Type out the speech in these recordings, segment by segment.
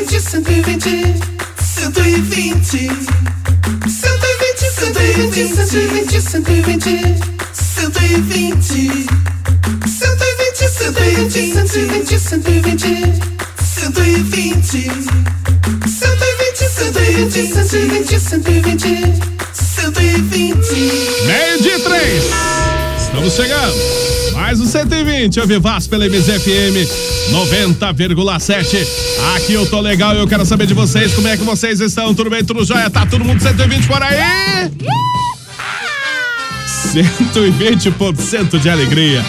120, 120, 120, 120. 120. 120, 120, 120, 120. 120. 120, 120, 120, 120. 120. 120, 120, 120, 120. Meio de três. Estamos chegando. Mais um 120, eu Vivaz pela MZFM 90,7. Aqui eu tô legal e eu quero saber de vocês como é que vocês estão. Tudo bem, tudo jóia? Tá todo mundo 120 por aí? 120% de alegria,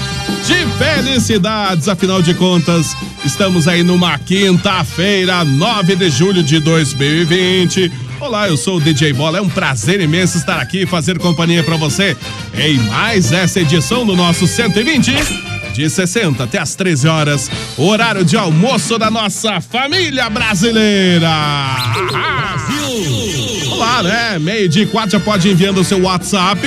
de felicidades, afinal de contas, estamos aí numa quinta-feira, 9 de julho de 2020. Olá, eu sou o DJ Bola, é um prazer imenso estar aqui e fazer companhia para você em mais essa edição do nosso 120 de 60 até as 13 horas, horário de almoço da nossa família brasileira. Olá, né? Meio de quatro já pode ir enviando o seu WhatsApp.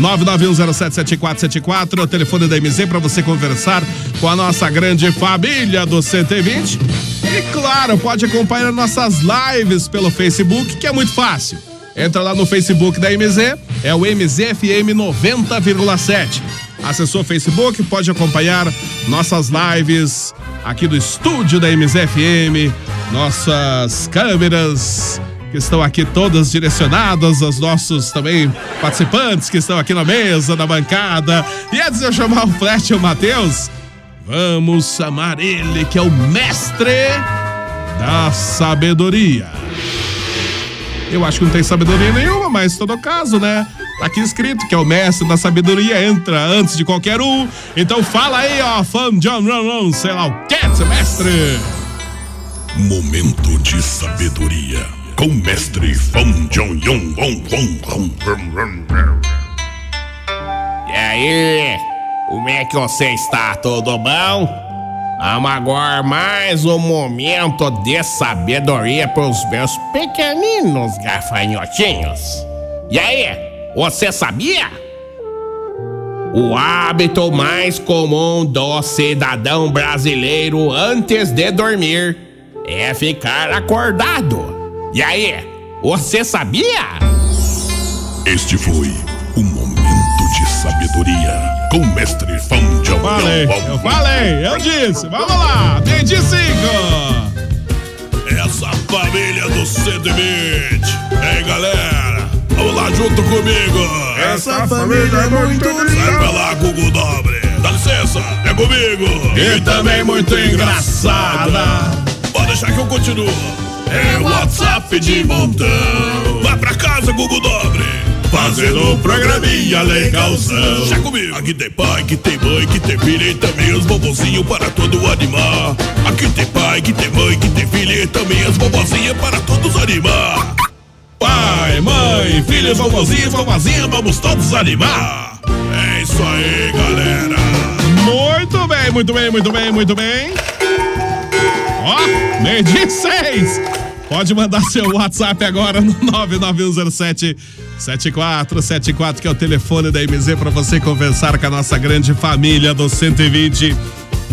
991077474, o telefone da MZ para você conversar com a nossa grande família do 120. E claro, pode acompanhar nossas lives pelo Facebook, que é muito fácil. Entra lá no Facebook da MZ, é o MZFM 90,7. Acessou o Facebook, pode acompanhar nossas lives aqui do estúdio da MZFM, nossas câmeras que estão aqui todas direcionadas aos nossos também participantes que estão aqui na mesa, na bancada. E antes de eu chamar o Flash e o Matheus, vamos chamar ele que é o mestre da sabedoria. Eu acho que não tem sabedoria nenhuma, mas em todo caso, né? Tá aqui escrito que é o mestre da sabedoria, entra antes de qualquer um. Então fala aí, ó, fã John Run, sei lá o que, seu mestre. Momento de sabedoria com o mestre Fão Jong Yong Wong Wong. E aí, como é que você está? Tudo bom? Vamos agora mais um momento de sabedoria para os meus pequeninos gafanhotinhos. E aí, você sabia? O hábito mais comum do cidadão brasileiro antes de dormir é ficar acordado. E aí, você sabia? Este foi sabedoria com o mestre Fão Jong Falei, eu falei, eu disse. Vamos lá, de cinco. Essa família do 120. Ei, galera, vamos lá junto comigo. Essa família é muito Vai pra lá, Google Dobre. Dá licença, é comigo. E também muito engraçada. Pode deixar que eu continuo. É WhatsApp de montão. Vai pra casa, Google Dobre. Fazendo um programinha legalzão. Já comigo. Aqui tem pai, que tem mãe, que tem filha e também os bobozinhos para todo animar. Aqui tem pai, que tem mãe, que tem filha e também as bobozinhas para todos animar. Pai, mãe, filho, vovozinho, vovozinha, vamos todos animar. É isso aí, galera. Muito bem, muito bem, muito bem, muito bem. Ó, meio dia e seis. Pode mandar seu WhatsApp agora no 99107 7474, que é o telefone da MZ para você conversar com a nossa grande família do 120.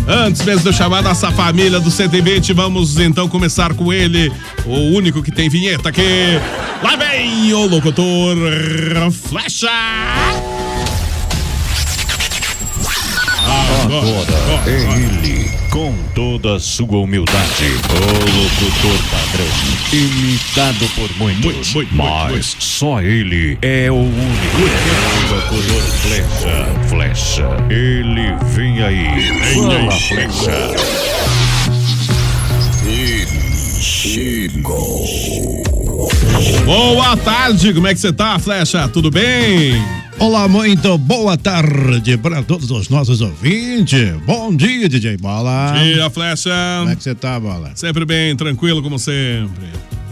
Antes mesmo de eu chamar nossa família do 120, vamos então começar com ele, o único que tem vinheta aqui. Lá vem o locutor Flecha! Agora é ele, com toda sua humildade, o locutor padrão, imitado por muitos, Muito, muito, mas muito, só ele é o único. O locutor flecha, flecha, ele vem aí, fala flecha. Boa tarde, como é que você tá, Flecha? Tudo bem? Olá, muito boa tarde para todos os nossos ouvintes. Bom dia, DJ Bola. Dia, Flecha. Como é que você tá, Bola? Sempre bem, tranquilo como sempre.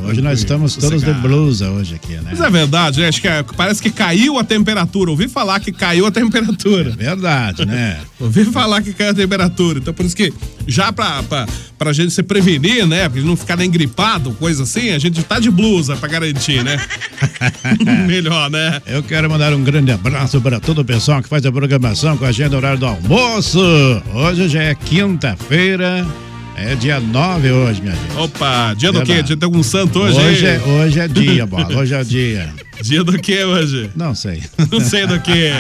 Hoje nós estamos todos de blusa hoje aqui, né? Mas é verdade, né? acho que é- parece que caiu a temperatura. Ouvi falar que caiu a temperatura. Verdade, né? Ouvi falar que caiu a temperatura. Então, por isso que, já pra, pra, pra gente se prevenir, né? Pra não ficar nem gripado, coisa assim, a gente tá de blusa pra garantir, né? Melhor, né? Eu quero mandar um grande abraço para todo o pessoal que faz a programação com a gente no horário do almoço. Hoje já é quinta-feira, é dia 9 hoje, minha gente. Opa, dia do quê? Dia tem algum santo hoje? Hoje é, hoje é dia, Bola. Hoje é dia. Dia do quê hoje? Não sei. Não sei do que.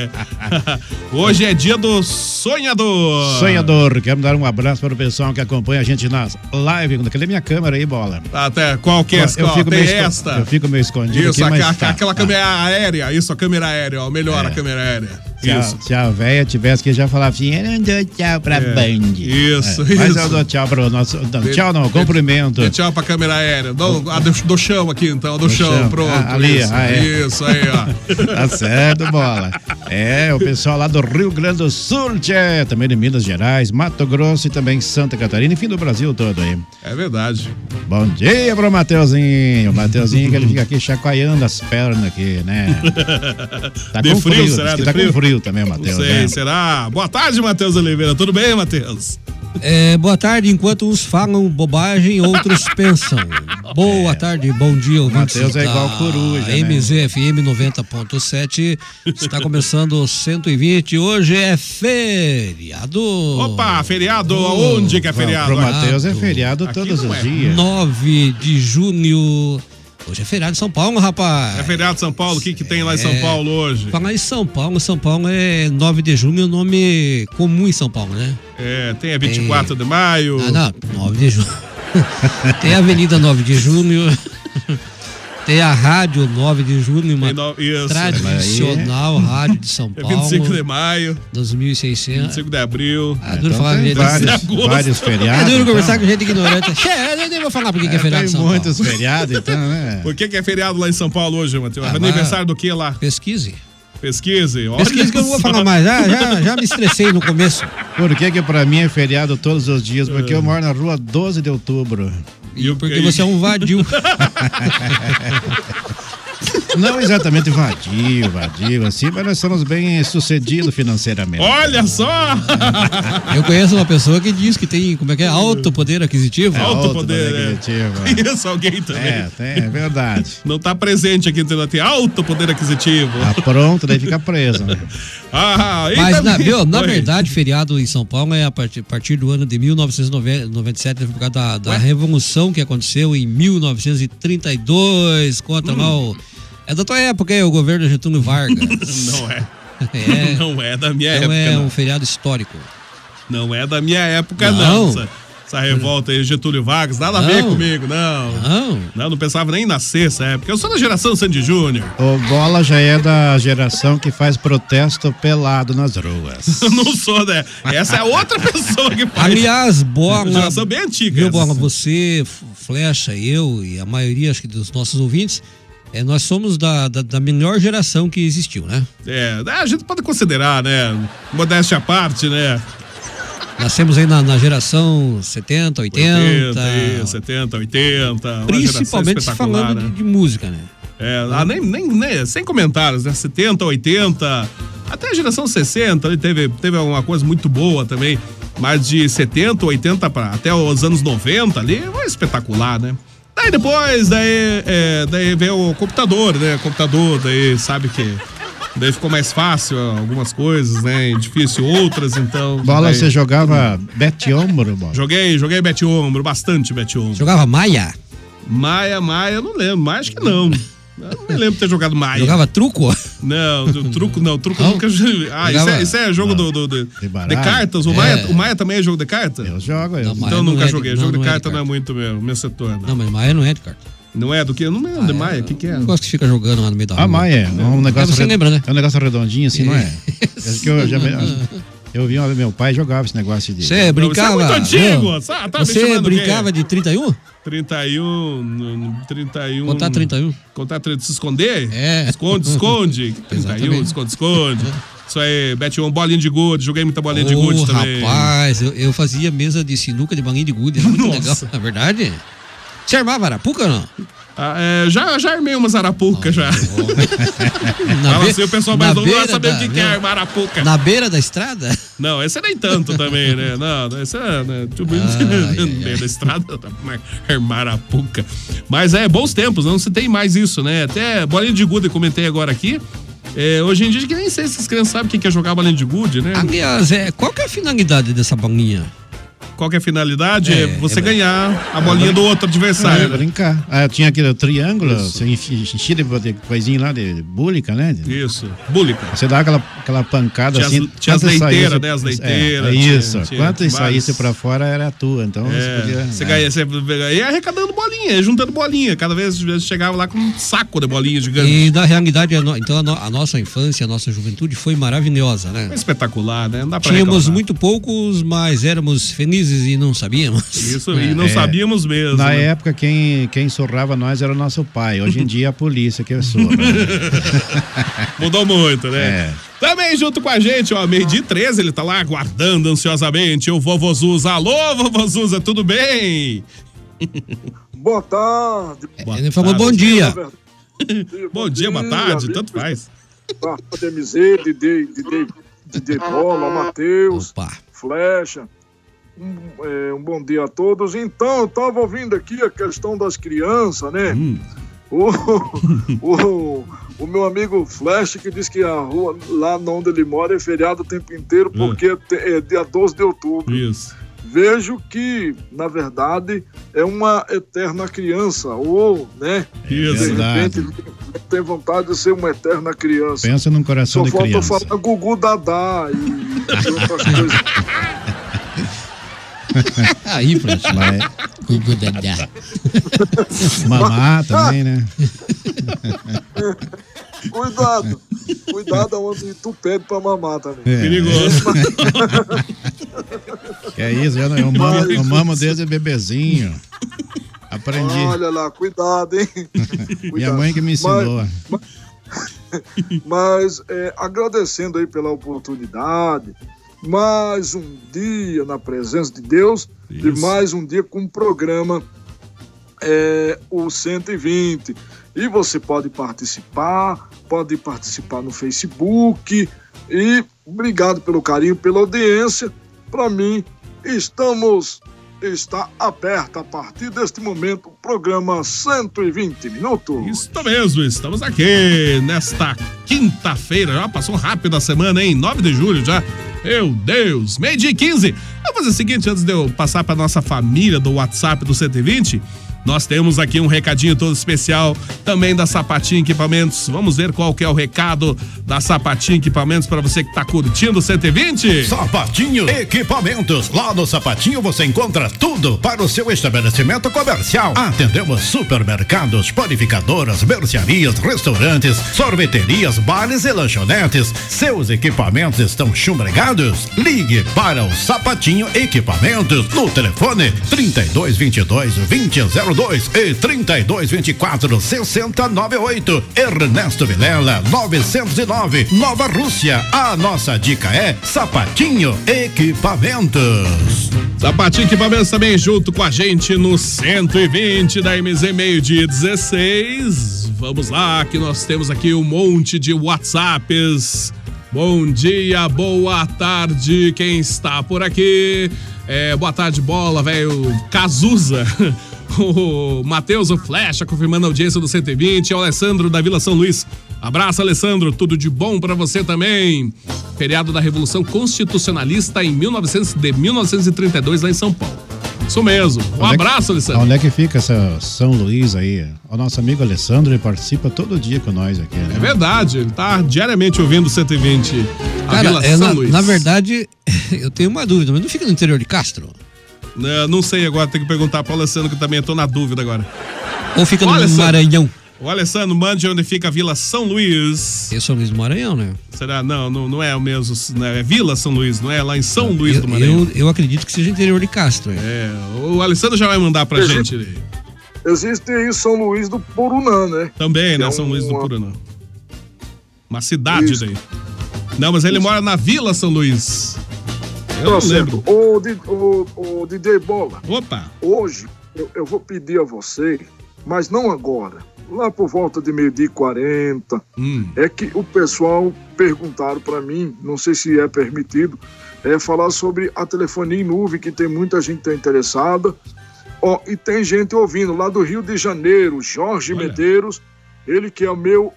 Hoje é dia do sonhador. Sonhador, quero dar um abraço para o pessoal que acompanha a gente nas lives. Cadê minha câmera aí, bola? Até qual que é? eu, Qual? fico Tem meio esta. eu fico meio escondido Isso, aqui, mas tá, aquela tá. câmera aérea. Isso, a câmera aérea, ó. Melhor É. a câmera aérea. Se a, Isso. se a véia tivesse que já falar assim, eu não dou tchau pra Band. Isso, É, Mas isso. eu dou tchau para o nosso. Não, tchau não, cumprimento. Tchau pra câmera aérea. Do, a do, do chão aqui, então. Do, chão, chão. pronto. Ah, ali, isso, ah, é. isso aí, ó. Tá certo, bola. É, o pessoal lá do Rio Grande do Sul, tchê, também de Minas Gerais, Mato Grosso e também Santa Catarina, enfim, do Brasil todo aí. É verdade. Bom dia pro Mateuzinho. O Mateuzinho que ele fica aqui chacoalhando as pernas aqui, né? Tá De com frio, frio, será? que De tá frio? com frio também, o Não Matheus, sei, né? será? Boa tarde, Matheus Oliveira. Tudo bem, Matheus? É, boa tarde, enquanto uns falam bobagem, outros pensam. Boa tarde, bom dia, ouvintes. Mateus é igual coruja, né? MZFM 90.7. Está começando o 120. Hoje é feriado. Opa, feriado. Aonde que é feriado? Pro Matheus é feriado todos os é. dias. 9 de junho. Hoje é feriado em São Paulo, rapaz. É feriado de São Paulo. O que, que tem lá em São É. Paulo hoje? Falar em São Paulo, São Paulo é 9 de junho, é um nome comum em São Paulo, né? É, tem a 24 de maio. Ah, não, 9 de junho. Tem a Avenida 9 de Junho. Tem a Rádio 9 de Junho, uma Tem no- isso. tradicional rádio de São É Paulo. 25 de maio, 2600. 25 de abril. Ah, duro Então falar tem vários, vários É feriados. duro conversar então. com gente ignorante. Che, eu nem vou falar por que que é, É, feriado em tem São muitos Paulo. feriados, então, né? Por que, que é feriado lá em São Paulo hoje, Matheus? Ah, Aniversário do que lá? Pesquise. Pesquise. Olha Pesquise que eu não vou falar mais. Já, já, já me estressei no começo. Por que que pra mim é feriado todos os dias? Porque eu moro na rua 12 de outubro. E Porque você é um vadio. Não exatamente vadio, vadio, assim, mas nós somos bem sucedidos financeiramente. Olha só! Eu conheço uma pessoa que diz que tem, como é que é? Alto poder aquisitivo. alto alto poder, poder né? aquisitivo, Isso, alguém também. É, tem, é verdade. Não tá presente aqui, entendeu? Tem alto poder aquisitivo. Tá pronto, daí fica preso, né? Ah, e Mas, na, também- viu, na verdade, feriado em São Paulo é a partir, a partir do ano de 1997, por causa da, da revolução que aconteceu em 1932 contra lá o. É da tua época, é o governo Getúlio Vargas. Não é. É, Não é da minha então época, é não. um feriado histórico. Não é da minha época, não. Não. Essa, essa revolta aí, Getúlio Vargas, nada a ver Não. comigo, não. Não. Não, não pensava nem em nascer essa época. Eu sou da geração Sandy Júnior. O Bola já é da geração que faz protesto pelado nas ruas. Eu não sou, né? Essa é outra pessoa que faz. Aliás, Bola. Geração bem antiga. Viu. Bola? Você, Flecha, eu e a maioria, acho que dos nossos ouvintes, É, nós somos da, da, da melhor geração que existiu, né? É, a gente pode considerar, né? Modéstia à parte, né? Nascemos aí na, na geração 70, 80. 80, 70, 80. uma principalmente falando né? de, de música, né? É, ah, nem, nem, nem- sem comentários, né? 70, 80, até a geração 60 ali teve, teve alguma coisa muito boa também. Mas de 70, 80 para até os anos 90 ali, foi espetacular, né? Daí depois, daí, é, daí veio o computador, né? Computador, daí sabe que. Daí ficou mais fácil algumas coisas, né? Difícil outras, então. Bola, daí- você jogava bete ombro, bola? Joguei, joguei bete ombro, bastante bete ombro. Jogava Maia? Maia, Maia, eu não lembro, mas acho que não. Eu não me lembro de ter jogado Maia. Jogava truco? Não, do truco não, truco Não? nunca. Ah, isso é, isso é jogo do, do, do- de, cartas. O, É. Maia, o Maia também é jogo de carta? Eu jogo, eu. Não, Maia Então nunca é de- joguei. não, jogo de não é de carta não é muito meu, meu setor. Não, Não, mas Maia não é de carta. não é do que? Eu não lembro de Maia, o que, que é? Eu gosto que fica jogando lá no meio da rua. Ah, Maia, é um negócio. você red- lembra, né? É um negócio redondinho assim, não é? Acho que eu já me- Eu vi, meu pai jogava esse negócio de. Você brincava. muito antigo, Não. sabe? Tá Você brincava de 31? 31, no- 31. Contar 31. Contar 30, se esconder? É. Esconde, esconde. 31, Exatamente. esconde, esconde. Isso aí, Bete um bolinha de gude, joguei muita bolinha de Ô, gude também. rapaz, eu, eu fazia mesa de sinuca de banguinho de gude. Era muito legal, Nossa. na verdade. Você armava arapuca ou não? Ah, é, já, já armei umas arapucas já. Na Fala assim, o pessoal mais novo vai beira saber da- o que, que é armar arapuca. Na beira da estrada? Não, esse é nem tanto também, né? Não, esse é né, tipo, no meio da estrada, mar- armar arapuca. Mas é, bons tempos, não se tem mais isso, né? Até bolinha de gude, comentei agora aqui. É, hoje em dia, que nem sei se as crianças sabem o que que é jogar bolinha de gude, né? Aliás, é, qual que é a finalidade dessa bolinha? Qual que é a finalidade? É, É, você é- ganhar a bolinha do outro adversário. é né? brincar. Ah, tinha aquele triângulo, você enchi- enchia de, de coisinha lá, de búlica, né? Isso, búlica. Você dá aquela, aquela pancada Tinha as- assim. tinha as leiteiras, saísse- né? As é, leiteiras, É, tinha- isso. tinha Quantas vários. saísse pra fora era tua. Então você É, podia. você é. ganha, você ia arrecadando bolinha, juntando bolinha. Cada vez você chegava lá com um saco de bolinha gigante. E na realidade, a no- então a, no- a nossa infância, a nossa juventude foi maravilhosa, né? Espetacular, né? Não dá pra Tínhamos reclamar. muito poucos, mas éramos felizes e não sabíamos. Isso, e não É. sabíamos mesmo. Na né? época, quem, quem surrava nós era o nosso pai. Hoje em dia, é a polícia que surra. Mudou muito, né? É. Também junto com a gente, ó, meio dia e 13, ele tá lá aguardando ansiosamente o Vovô Zuza. Alô, Vovô Zuza, tudo bem? Boa tarde. Ele falou tarde. bom dia. Bom dia, boa tarde, tanto faz. Pra DMZ, Didi, Didi, Didi Bola, Matheus, Opa. Flecha. Um, é, um bom dia a todos. Então, eu tava ouvindo aqui a questão das crianças, né? Hum. O, o, o meu amigo Flash que diz que a rua lá onde ele mora é feriado o tempo inteiro porque é é dia 12 de outubro. Isso. Vejo que, na verdade, é uma eterna criança, ou, né? Isso. De Verdade. repente tem vontade de ser uma eterna criança. Pensa num coração Só de falta criança. falar Gugu Dadá e outras coisas. Aí, Francisco. Mas, Gugu Dadá. mamar também, né? Cuidado, cuidado onde tu pede pra mamar também. É. Perigoso. Que é isso, eu, eu, mamo, eu mamo desde bebezinho. Aprendi. Olha lá, cuidado, hein? Minha Cuidado. mãe que me ensinou. Mas é, agradecendo aí pela oportunidade, mais um dia na presença de Deus e Isso. mais um dia com o programa é, o 120. E você pode participar, pode participar no Facebook. E obrigado pelo carinho, pela audiência. Para mim, estamos está aberto a partir deste momento o programa 120 minutos. Isso mesmo, estamos aqui nesta quinta-feira. Já passou rápido a semana, hein? 9 de julho já. Meu Deus, meio dia e 15. Vamos fazer o seguinte, antes de eu passar para nossa família do WhatsApp do 120, nós temos aqui um recadinho todo especial também da Sapatinho Equipamentos. Vamos ver qual que é o recado da Sapatinho Equipamentos para você que tá curtindo o 120. Sapatinho Equipamentos. Lá no Sapatinho você encontra tudo para o seu estabelecimento comercial. Atendemos supermercados, panificadoras, mercearias, restaurantes, sorveterias, bares e lanchonetes. Seus equipamentos estão chumbregados? Ligue para o Sapatinho Equipamentos no telefone 3222 2000 3242 e 3224 6098. Ernesto Vilela 909, Nova Rússia. A nossa dica é Sapatinho Equipamentos. Sapatinho Equipamentos também junto com a gente no 120 da MZ meio dia 16. Vamos lá, que nós temos aqui um monte de WhatsApps. Bom dia, boa tarde, quem está por aqui? É, boa tarde, bola, velho. Cazuza. O Matheus, o Flecha, confirmando a audiência do 120. O Alessandro da Vila São Luís. Abraço, Alessandro. Tudo de bom para você também. Feriado da Revolução Constitucionalista em 1900, de 1932, lá em São Paulo. Isso mesmo. Um Onde é que- abraço, Alessandro. Onde é que fica essa São Luís aí? O nosso amigo Alessandro, ele participa todo dia com nós aqui, né? É verdade, ele tá diariamente ouvindo o 120. A Cara, Vila é, São na, Luís. na verdade, eu tenho uma dúvida, mas não fica no interior de Castro? Né, não sei agora, tem que perguntar pro Alessandro que eu também tô na dúvida agora. Ou fica no Alessandro. Maranhão? O Alessandro, mande onde fica a Vila São Luís. É São Luís do Maranhão, né? Será? Não, não, não é o mesmo. Né? É Vila São Luís, não é lá em São Luís Eu, do Maranhão. eu, eu acredito que seja interior de Castro. É. É, o Alessandro já vai mandar pra gente. ele. Existe aí São Luís do Porunã, né? Também, né? É São Luís do uma- Puranã. Uma cidade Isso. daí. Não, mas ele mora na Vila São Luís. Eu Tá lembro. Ô, Di- ô, ô, DJ Bola, Opa! hoje eu, eu vou pedir a você, mas não agora, lá por volta de meio-dia e 40, Hum, é que o pessoal perguntaram para mim, não sei se é permitido, é falar sobre a telefonia em nuvem, que tem muita gente que tá interessada. Ó, e tem gente ouvindo lá do Rio de Janeiro, Jorge Olha. Medeiros, ele que é o meu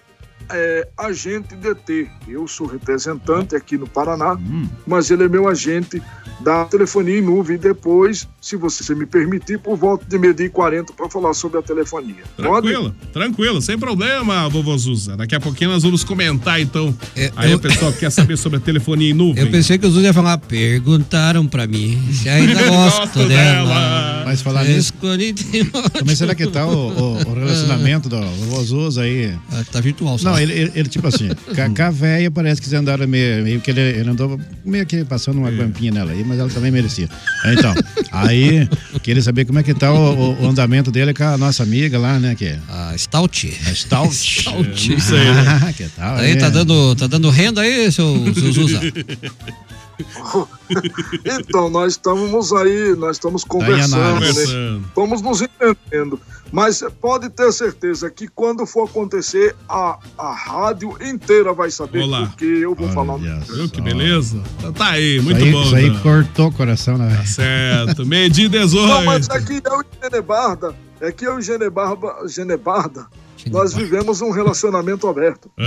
é, agente DT. Eu sou representante aqui no Paraná, hum. mas ele é meu agente da telefonia em nuvem. E depois, se você me permitir, por volta de meio-dia e 40 para falar sobre a telefonia. Pode? Tranquilo, tranquilo, sem problema, vovô Zuza. Daqui a pouquinho nós vamos comentar, então. É, Aí eu- o pessoal que quer saber sobre a telefonia em nuvem. Eu pensei que os outros iam falar, perguntaram pra mim se ainda gosto, Gosto dela. dela. Mas falar nisso, como é será que tá o, o- o relacionamento do Vozoso aí? Ah, Tá virtual só. Não, ele, ele, ele, tipo assim, com, a véia parece que eles andaram meio, meio que ele, ele andou meio que passando É. uma guampinha nela aí, mas ela também merecia. Então, aí, queria saber como é que tá o, o- o andamento dele com a nossa amiga lá, né, que é A Stout. a Stout. Stout. Não sei, né? Ah, que tal, Aí é? tá dando, tá dando renda aí, seu, seu Zuza? Então, nós estamos aí, nós estamos conversando, análise. né? Conversando. Estamos nos entendendo. Mas pode ter certeza que quando for acontecer, a, a rádio inteira vai saber Olá. porque eu vou falar. Olha Viu que beleza? Então tá aí, Isso muito aí, bom. Isso aí então. cortou o coração, né? velho? Certo, meio dia e Não, mas 18. é e Genebarda, é que eu e Genebarba, Genebarda, nós vivemos um relacionamento aberto. É.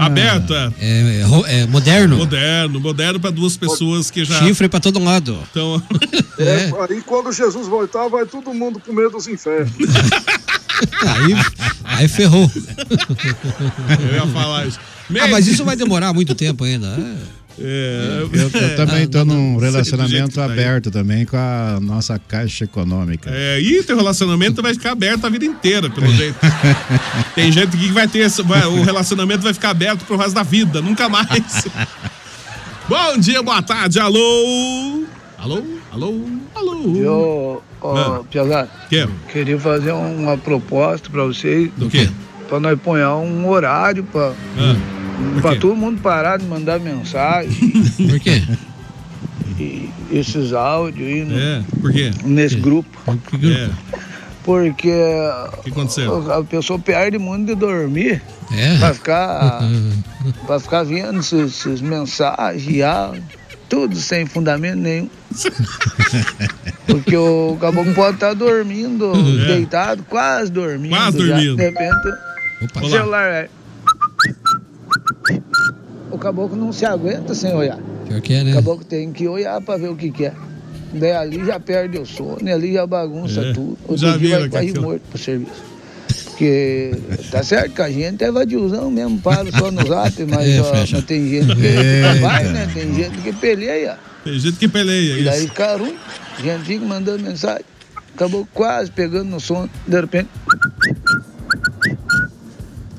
Ah. Aberta. É, é ro- é moderno. Moderno, moderno pra duas pessoas que já Chifre pra todo lado. estão. É, É. aí quando Jesus voltar, vai todo mundo pro meio dos infernos. Aí, aí ferrou. Eu ia falar isso. Ah, mas isso vai demorar muito tempo ainda. É. É, Eu, eu também tô num relacionamento tá aí. aberto também com a nossa caixa econômica. É, e teu relacionamento vai ficar aberto a vida inteira, pelo jeito. Tem gente que vai ter esse, vai- o relacionamento vai ficar aberto pro resto da vida, nunca mais. Bom dia, boa tarde, alô? Alô? Alô? Alô? Eu, ó, Ah. Piazada, Quero. queria fazer uma proposta pra vocês, Do quê? pra nós pôr um horário pra, Ah, pra quê? todo mundo parar de mandar mensagem Por quê? e esses áudios aí no- É, por quê? nesse grupo. É, Porque o que aconteceu? a pessoa perde muito de dormir É. pra ficar, pra ficar vendo esses mensagens, áudio, tudo sem fundamento nenhum. Porque o caboclo pode estar dormindo, É. deitado, quase dormindo. Quase já. dormindo. De repente, Opa. o celular é. O caboclo não se aguenta sem olhar. Pior que é, O né? caboclo tem que olhar pra ver o que quer. Daí ali já perde o sono, e ali já bagunça É. tudo. Outro Já dia vai cair morto pro serviço. Porque tá certo que a gente é vadiozão mesmo, para só no zap, mas, É, ó, mas tem gente que vai, né? Tem gente que peleia. Tem gente que peleia E daí isso. fica ruim. A gente fica mandando mensagem. Acabou quase pegando no sono, de repente.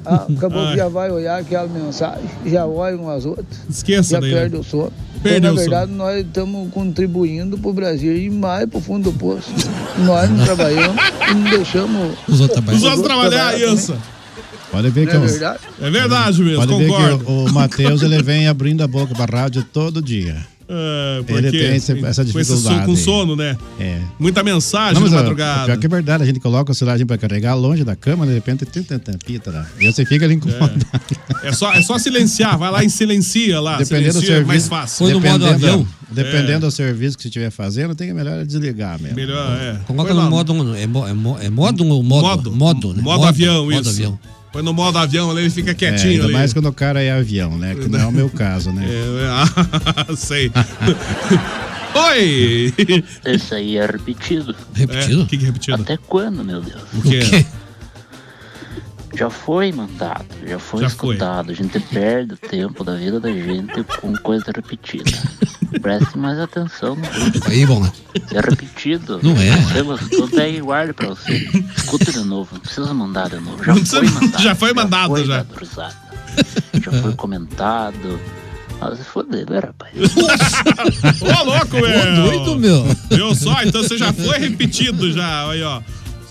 Ah, acabou que já vai olhar aquela mensagem, já olha umas outras, Esqueça já daí. né? perde o sono. Porque, na Nilson. verdade, nós estamos contribuindo pro Brasil ir mais pro fundo do poço. Nós não trabalhamos e não deixamos Os outros trabalham. Os outros trabalhar, isso. Pode ver que é o- verdade? É verdade mesmo, Pode ver concordo. que o, o Matheus ele vem abrindo a boca pra rádio todo dia. É, Ele porque tem esse- essa com esse so- dificuldade com sono, né? É. Muita mensagem Não, ó, madrugada. Pior que é verdade, a gente coloca o celular pra carregar longe da cama, de repente tem tanta pita lá. E você fica ali incomodado. É só, é só silenciar, vai lá e silencia lá. Dependendo do silencia, é serviço. mais fácil. dependendo- Dependendo É. do serviço que você estiver fazendo, tem que melhor desligar mesmo. Melhor, é. Coloca lá no modo. É, mo- é, mo- é modo ou modo? Modo. Modo, né? Modo avião, modo isso. avião. Põe no modo avião ali, ele fica É, quietinho ainda ali. mais quando o cara é avião, né? Que não é o meu caso, né? É, ah, sei. Oi! Esse aí é repetido. Repetido? O que, que é repetido? Até quando, meu Deus? O quê? Já foi mandado, já foi Já foi. escutado. A gente perde o tempo da vida da gente com coisa repetida. Preste mais atenção no grupo. Aí, bom, né? É repetido, Não é. Gostou, pega e guarde pra você. Escuta de novo, não precisa mandar de novo. Já foi mandado. já foi mandado, foi já. dado risada. Já foi comentado. Ah, se foder, né, rapaz? Ô, louco, meu! doido, meu. Viu só? Então você já foi repetido já, aí, ó.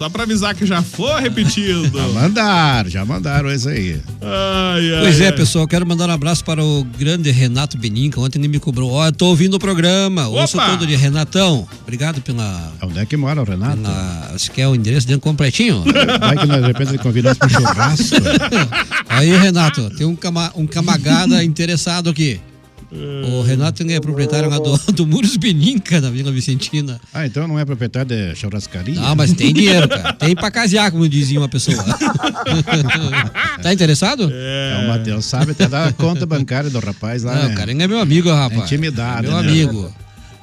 Só pra avisar que já foi repetido. Já mandaram, já mandaram isso aí. Ai, ai, Pois é, ai. pessoal, quero mandar um abraço para o grande Renato Beninca. Ontem ele me cobrou. Ó, eu tô ouvindo o programa. Ouço Opa! todo dia. Renatão, obrigado pela. Onde é que mora o Renato? pela você quer o endereço dele completinho? Vai que de repente ele convida nós pro churrasco. Aí, Renato, tem um, cama, um camagada interessado aqui. O Renato é proprietário lá do, do Muros Beninca, na Vila Vicentina. Ah, então não é proprietário de churrascaria? Ah, mas tem dinheiro, cara. Tem pra casear, como dizia uma pessoa. tá interessado? É, o Matheus sabe até dar a conta bancária do rapaz lá. Não, né? o cara é meu amigo, rapaz. É intimidade, É meu né? amigo.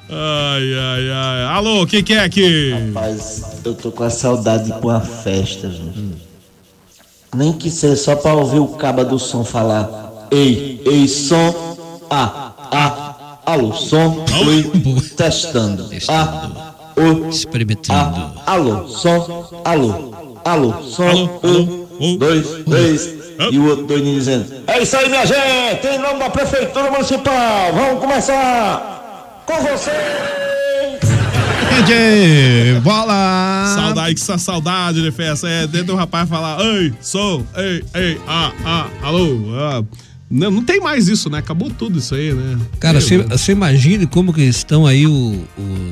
Ai, ai, ai. Alô, o que, que é aqui? Rapaz, eu tô com a saudade pra uma festa, gente. Nem que seja só pra ouvir o caba do som falar. Ei, ei, som. Ah, ah, alô, som. Oi, testando. Ah, o. Experimentando. Ah, alô, som. Alô, alô, som. Um, dois, três. E o outro doidinho dizendo. É isso aí, minha gente. Em nome da Prefeitura Municipal. Vamos começar com vocês. DJ, bola! Saudade, que saudade de festa. É dentro do rapaz falar, ei, sou, ei, ei, ah, ah, alô. ah. Não, não tem mais isso, né? Acabou tudo isso aí, né? Cara, você, imagine como que estão aí o-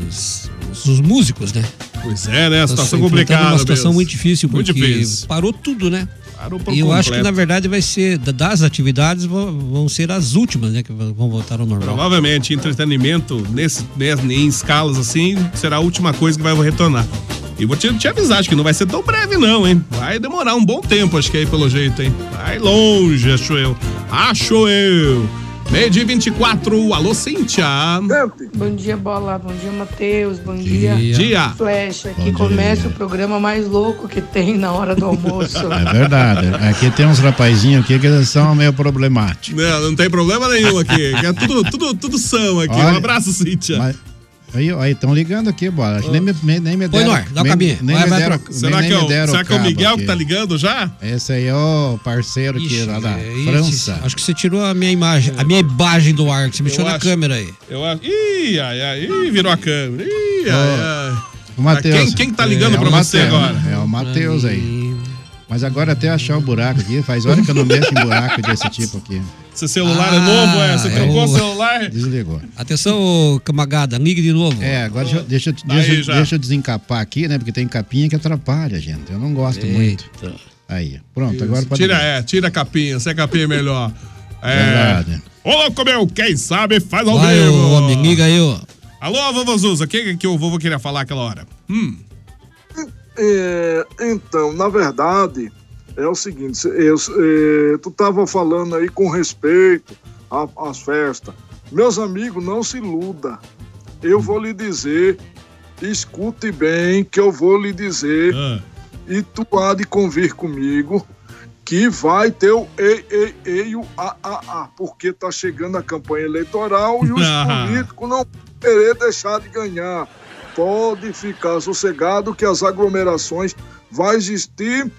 os, os, os músicos, né? Pois é, né? A situação complicada. Uma situação mesmo. muito difícil, Muito porque difícil. parou tudo, né? Parou por E eu acho que, completo. na verdade, vai ser, da- das atividades, vão, vão ser as últimas, né? Que vão vão voltar ao normal. Provavelmente entretenimento nesse, nesse, em escalas assim será a última coisa que vai retornar. E vou te, te avisar, acho que não vai ser tão breve, não, hein? Vai demorar um bom tempo, acho que aí pelo jeito, hein? Vai longe, acho eu. Acho eu. Meio dia 24, alô, Cíntia. Bom dia, Bola. Bom dia, Matheus. Bom dia. Dia. Flecha. Aqui Bom começa dia. o programa mais louco que tem na hora do almoço. É verdade. Aqui tem uns rapazinhos aqui que são meio problemáticos. Não, não tem problema nenhum aqui. que é tudo, tudo, tudo são aqui. um Olha, abraço, Cíntia. Mas- Aí, aí, estão ligando aqui. Acho que nem me, nem me Põe deram. no ar, dá o nem, cabinho. nem Vai, me vai deram, pro- Será, nem que é, me o, deram será que é o Miguel aqui. que tá ligando já? Esse aí é o parceiro aqui Ixi, lá da é, ixi, França. Acho que você tirou a minha imagem, a minha imagem do ar, que você mexeu Eu na acho. câmera aí. Eu acho. Ih, ai, ai, ih, virou a câmera. Ih, ai, ai. O Matheus. Quem, quem tá ligando É, pra o você agora? É o Matheus aí. Mas agora até achar o buraco aqui, faz hora que eu não mexo em buraco desse tipo aqui. Seu celular é Ah, novo, é? Você é trocou o o- celular? Desligou. Atenção, camagada, ligue de novo. É, agora deixa, eu- deixa, deixa, eu- já. deixa eu desencapar aqui, né? Porque tem capinha que atrapalha, gente. Eu não gosto muito. Aí, pronto, agora pode. Tira, é, tira a capinha, se a capinha é melhor. É. Verdade. Ô, louco meu, quem sabe faz ao Vai, vivo. ô, homem, liga aí, ó. Alô, vovô Zuza, o que, que o vovô queria falar aquela hora? Hum, É, então, na verdade, é o seguinte, eu, é, tu estava falando aí com respeito às festas. Meus amigos, não se iluda. Eu vou lhe dizer, escute bem que eu vou lhe dizer, ah, e tu há de convir comigo, que vai ter o ei, ei, ei, o a, a, a, porque tá chegando a campanha eleitoral e os Ah. políticos não vão querer deixar de ganhar. Pode ficar sossegado que as aglomerações vai existir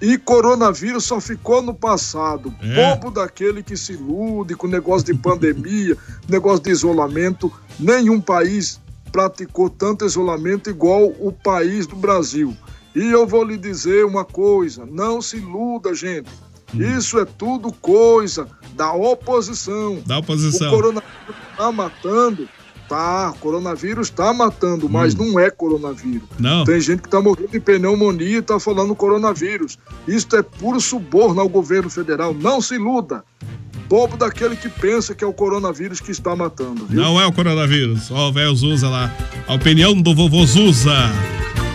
E coronavírus só ficou no passado. É. Bobo daquele que se ilude com negócio de pandemia, negócio de isolamento. Nenhum país praticou tanto isolamento igual o país do Brasil. E eu vou lhe dizer uma coisa: não se iluda, gente. Isso é tudo coisa da oposição. Da oposição. O coronavírus está matando. Tá, o coronavírus está matando, mas não é coronavírus. Não. Tem gente que está morrendo de pneumonia e está falando coronavírus. Isso é puro suborno ao governo federal. Não se iluda. Bobo daquele que pensa que é o coronavírus que está matando. Viu? Não é o coronavírus. Ó, o velho Zuza lá. A opinião do vovô Zuza.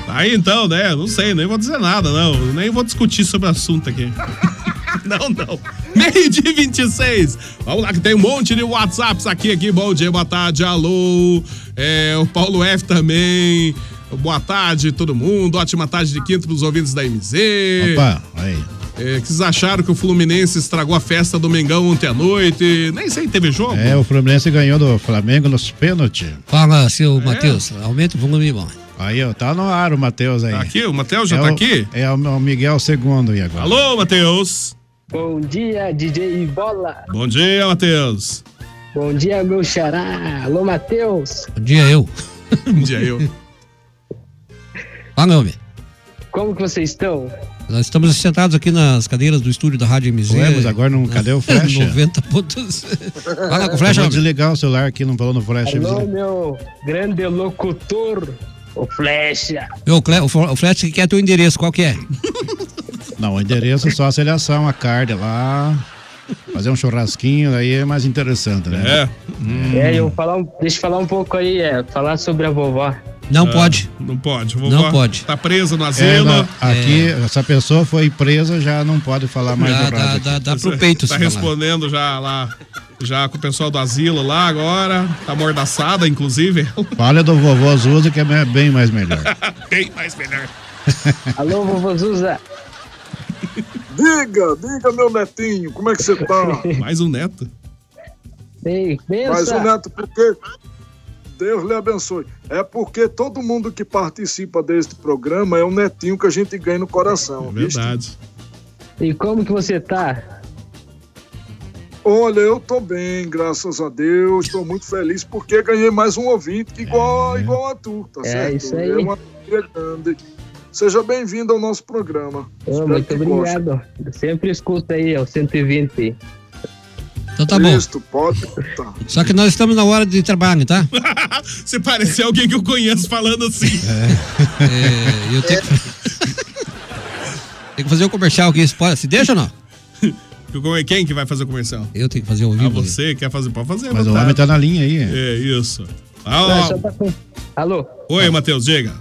Aí então, né? Não sei, nem vou dizer nada, não. Nem vou discutir sobre o assunto aqui. não, não. Meio de 26. Vamos lá, que tem um monte de WhatsApps aqui, aqui. Bom dia, boa tarde, alô. É, o Paulo F também. Boa tarde, todo mundo. Ótima tarde de quinta pros ouvintes da MZ. Opa, aí. É, que vocês acharam que o Fluminense estragou a festa do Mengão ontem à noite? Nem sei, teve jogo? É, o Fluminense ganhou do Flamengo nos pênaltis. Fala, seu Matheus, aumenta o volume, bom. Aí, ó, tá no ar o Matheus aí. Tá aqui? O Matheus já é tá o- aqui? É o o Miguel segundo e agora. Alô, Matheus. Bom dia, DJ Bola. Bom dia, Matheus. Bom dia, meu xará. Alô, Matheus. Bom dia, eu. Bom dia, eu. Fala, homem. Como que vocês estão? Nós estamos sentados aqui nas cadeiras do estúdio da Rádio MZ. Ué, mas agora não, cadê o flash? 90 pontos. Fala com o Vou homem. desligar o celular aqui, não falou no flash. Alô, meu grande locutor, o Flecha. Cle- o Fl- o Flash que quer teu endereço, qual que é? Não, o endereço é só a seleção, a carne lá. Fazer um churrasquinho, aí é mais interessante, né? É. É, eu falar um, deixa eu falar um pouco aí, é, falar sobre a vovó. Não Ah, pode. Não pode. Vovó Não pode. Tá presa no É, asilo. aqui, essa pessoa foi presa, já não pode falar mais Dá- rádio. dá- aqui. dá pro peito Tá se falar. respondendo já lá. Já com o pessoal do asilo lá agora. Tá mordaçada, inclusive. Fala do vovô Zuza, que é bem mais melhor. Bem mais melhor. Alô, vovô Zuza. Diga, diga, meu netinho, como é que você tá? Mais um neto. Benção. Mas o neto, porque Deus lhe abençoe. É porque todo mundo que participa deste programa é um netinho que a gente ganha no coração. viste? Verdade. E como que você tá? Olha, eu tô bem, graças a Deus. Estou muito feliz porque ganhei mais um ouvinte igual, igual a tu, tá É, certo? isso aí. É uma alegria grande. Seja bem-vindo ao nosso programa. Espero muito obrigado. Eu sempre escuto aí, é o 120. Então tá bom. Isto, pode escutar. Só que nós estamos na hora de trabalho, tá? Você parece alguém que eu conheço falando assim. É, eu tenho que... Tem que fazer o comercial aqui, se pode- se deixa ou não? Quem que vai fazer o comercial? Eu tenho que fazer ao Ah, vivo. você quer fazer? Pode fazer. Mas o vontade. homem tá na linha aí. É, isso. Ah, Ah, só tá Alô? Oi, Matheus, diga.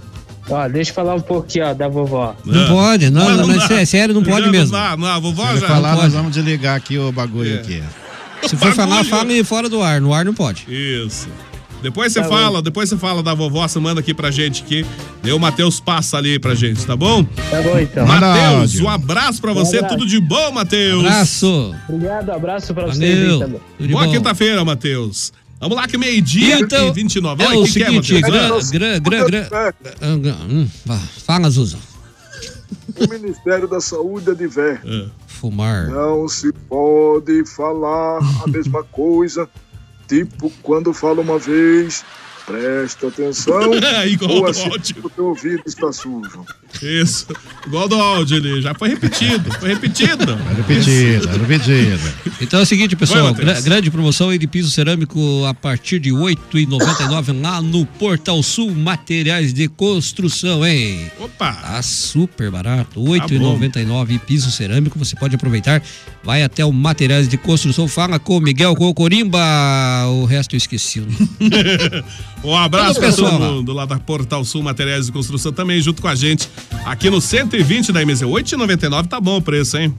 Ó, deixa eu falar um pouco aqui, ó, da vovó. Não Ah. pode, não, Mas não, mas dá. é sério, não pode Já mesmo. Não, não, a vovó Se já. falar, pode. nós vamos desligar aqui o bagulho É. aqui. Se for falar, fala fora do ar. No ar não pode. Isso. Depois você Tá fala, depois você fala da vovó, você manda aqui pra gente aqui. Daí o Matheus passa ali pra gente, tá bom? Tá bom, então. Matheus, um abraço pra você, abraço. tudo de bom, Matheus. Abraço. Obrigado, abraço pra vocês aí Valeu. também. Tudo de Boa bom. quinta-feira, Matheus. Vamos lá que meio-dia Então, e 29. é Oi, o que que seguinte, é, Matheus? gran, gran, gran, gran, hum, vá, fala, Zuza. O Ministério da Saúde adverte. É. Fumar. Não se pode falar a mesma coisa. Tipo, quando fala uma vez, presta atenção. Igual ou do assim, áudio. o teu ouvido está sujo. Isso. Igual do áudio ali. Já foi repetido. Foi repetido. Repetido, repetido. Então é o seguinte, pessoal, gra- grande promoção aí de piso cerâmico a partir de R$ 8,99 lá no Portal Sul Materiais de Construção, hein? Opa. Tá super barato, R$ Tá 8,99 piso cerâmico, você pode aproveitar. Vai até o Materiais de Construção, fala com o Miguel Cocorimba, o resto eu esqueci. Um abraço pessoal todo mundo lá da Portal Sul Materiais de Construção também junto com a gente aqui no 120 da MZ. 8,99 tá bom o preço, hein?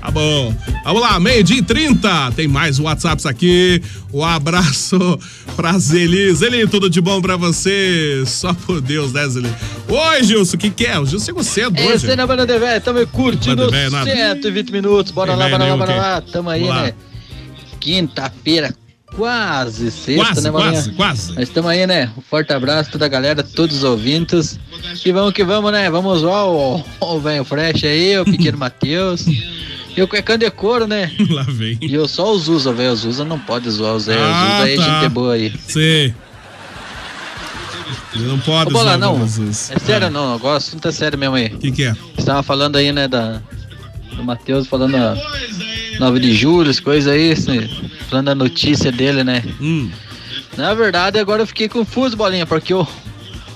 Tá bom. Vamos lá, meio-dia e 30. Tem mais WhatsApps aqui. Um abraço pra Zeli. Zeli, tudo de bom pra você? Só por Deus, né, Zeli? Oi, Gilson, o que que é? O Gilson chegou cedo É, hoje. você na banda de velho, tamo curtindo Banda de véia, nada. 120 minutos. Bora lá, bora lá, bora lá. Tamo aí, lá. né? Quinta-feira, quase sexta, Quase, né, Bolinha? quase, quase. Mas estamos aí, né? Um forte abraço toda a galera, todos os ouvintes. E vamos que vamos, né? Vamos zoar o o velho Fresh aí, o pequeno Matheus. E o Cuecão de couro, né? Lá vem. E eu só o Zuza, velho. O Zuza não pode zoar o Zé. Ah, Zuza aí é tá. gente boa aí. Sim. Ele não pode Ô, Bola, zoar não. É sério, não. Agora o assunto é sério mesmo aí. O que, que é? Você tava falando aí, né, da, do Matheus falando a 9 de julho, as coisas aí, assim, falando da notícia dele, né? Hum. Na verdade, agora eu fiquei confuso, Bolinha, porque o,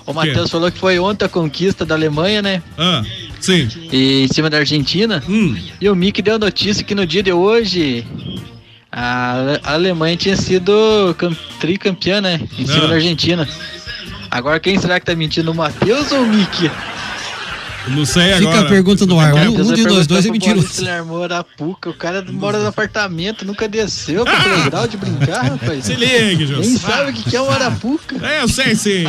o Matheus falou que foi ontem a conquista da Alemanha, né? Ah, sim. E em cima da Argentina. Hum. E o Mick deu notícia que no dia de hoje a, a Alemanha tinha sido cam, tricampeã, né? Em cima Ah. da Argentina. Agora quem será que tá mentindo, o Matheus ou o Mick? Não sei Fica agora. a pergunta no ar. É, Um, um de nós dois é mentiroso. Bolinha Se ele armou Arapuca, o cara mora no apartamento, nunca desceu pra aquele grau de brincar, rapaz. Se ligue, Jô. Nem sabe o que é um Arapuca. É, eu sei sim.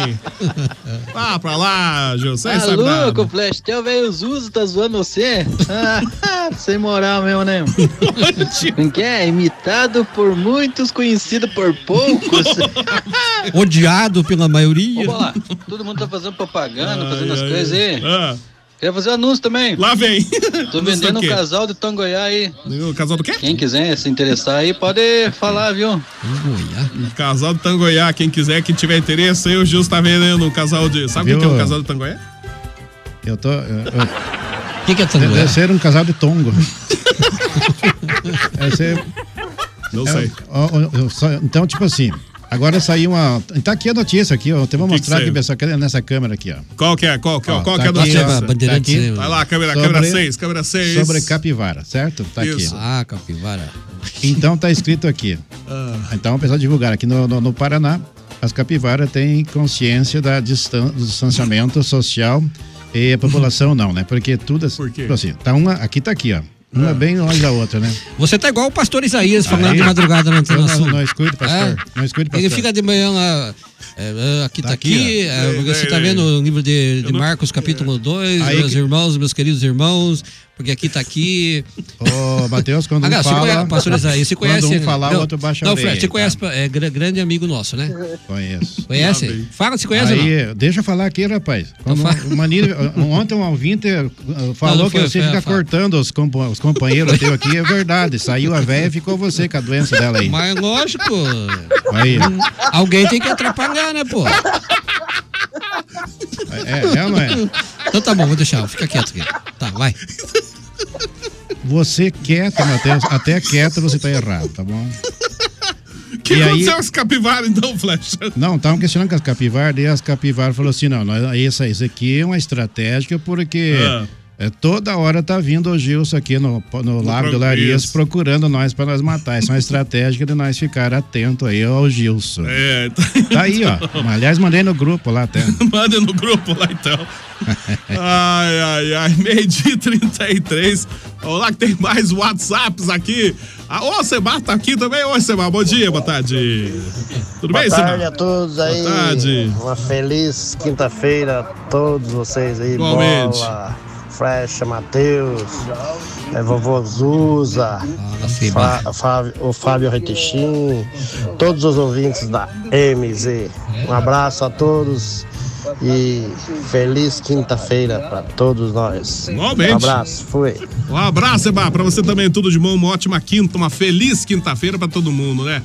Vá pra lá, Jô. Você Tá sabe nada. louco, Flash? Teu velho Zuzo tá zoando você? Ah, sem moral mesmo, né? Como que é? Imitado por muitos, conhecido por poucos. Odiado pela maioria. Ô, Bola, todo mundo tá fazendo propaganda, fazendo as ai, coisas aí. Ah. Queria fazer anúncio também. Lá vem. Tô vendendo do um casal de Tangoiá aí. O casal do quê? Quem quiser se interessar aí, pode falar, viu? Um casal de Tangoiá, quem quiser, que tiver interesse, aí o Gil tá vendendo um casal de. Sabe o que é um casal de Tangoiá? Eu tô. O que, que é Deve Tangoiá? ser um casal de tongo. Deve ser. Não é, sei. ó, ó, só- então, tipo assim. Agora saiu uma. Tá aqui a notícia aqui, ó. Eu vou que mostrar que aqui nessa câmera aqui, ó. Qual que é? Qual, que é- Ó, qual tá que é a aqui, notícia? ó, tá aqui. Vai lá, câmera, Sobre- câmera 6, câmera 6. Sobre capivara, certo? Tá aqui. Isso. Ah, capivara. Então tá escrito aqui. Ah. Então o pessoal divulgar aqui no, no, no Paraná, as capivaras têm consciência da distan do distanciamento social e a população não, né? Porque tudo assim, tipo assim, tá uma, aqui tá aqui, ó. Uma bem longe da outra, né? Você tá igual o pastor Isaías falando Aí- de madrugada na Antena Eu não- não pastor. É? Não escuto, Ele pastor. fica de manhã lá. É, é, aqui tá, Tá aqui, aqui, é, porque Ei, você tá vendo o livro de, de Marcos, capítulo 2, Aí meus que- irmãos, meus queridos irmãos, porque aqui tá aqui. Ô, Matheus, quando um Ah, você fala- conhece, pastor Isaías, você quando conhece. um falar, o não, outro baixa a Não, Fred, você tá? conhece, é gra- grande amigo nosso, né? Conheço. Conhece? Fala se conhece ou não. Aí, deixa eu falar aqui, rapaz. Quando Então um- uma ontem um ouvinte uh, falou Não, não foi, que você foi, fica foi. cortando os, compa- os companheiros teus aqui, é verdade. Saiu a véia e ficou você com a doença dela aí. Mas lógico. Aí. Hum, Alguém tem que atrapalhar, né, pô? É, é ou não é? Então tá bom, vou deixar, fica quieto aqui. Tá, vai. Você quieto, Matheus, até quieto você tá errado, tá bom? O que E aí- aconteceu com esse capivara, então, Flash? Não, estavam questionando com as capivaras, daí as capivaras falaram assim, não, isso, isso aqui é uma estratégia porque Ah. É, toda hora tá vindo o Gilson aqui no, no Lago do pro- Larias procurando nós para nós matar. Isso é uma estratégia de nós ficar atento aí ao Gilson. É, Tá aí, ó. Aliás, mandei no grupo lá até. Manda no grupo lá então. Ai, ai, ai. Meio-dia e 33. Vamos lá que tem mais WhatsApps aqui. Ah, ô, Seba tá aqui também. Oi, Seba. Bom dia, boa tarde. Tudo Boa bem, tarde Seba? a todos aí. Boa tarde. Uma feliz quinta-feira a todos vocês aí. Igualmente. Bola, Frecha, Matheus, é, vovô Zuza, Fa- Fábio- o Fábio Retechim, todos os ouvintes da MZ. Um abraço a todos e feliz quinta-feira para todos nós. Igualmente. Um abraço, fui. Um abraço, Seba. Pra você também, tudo de bom. Uma ótima quinta, uma feliz quinta-feira pra todo mundo, né?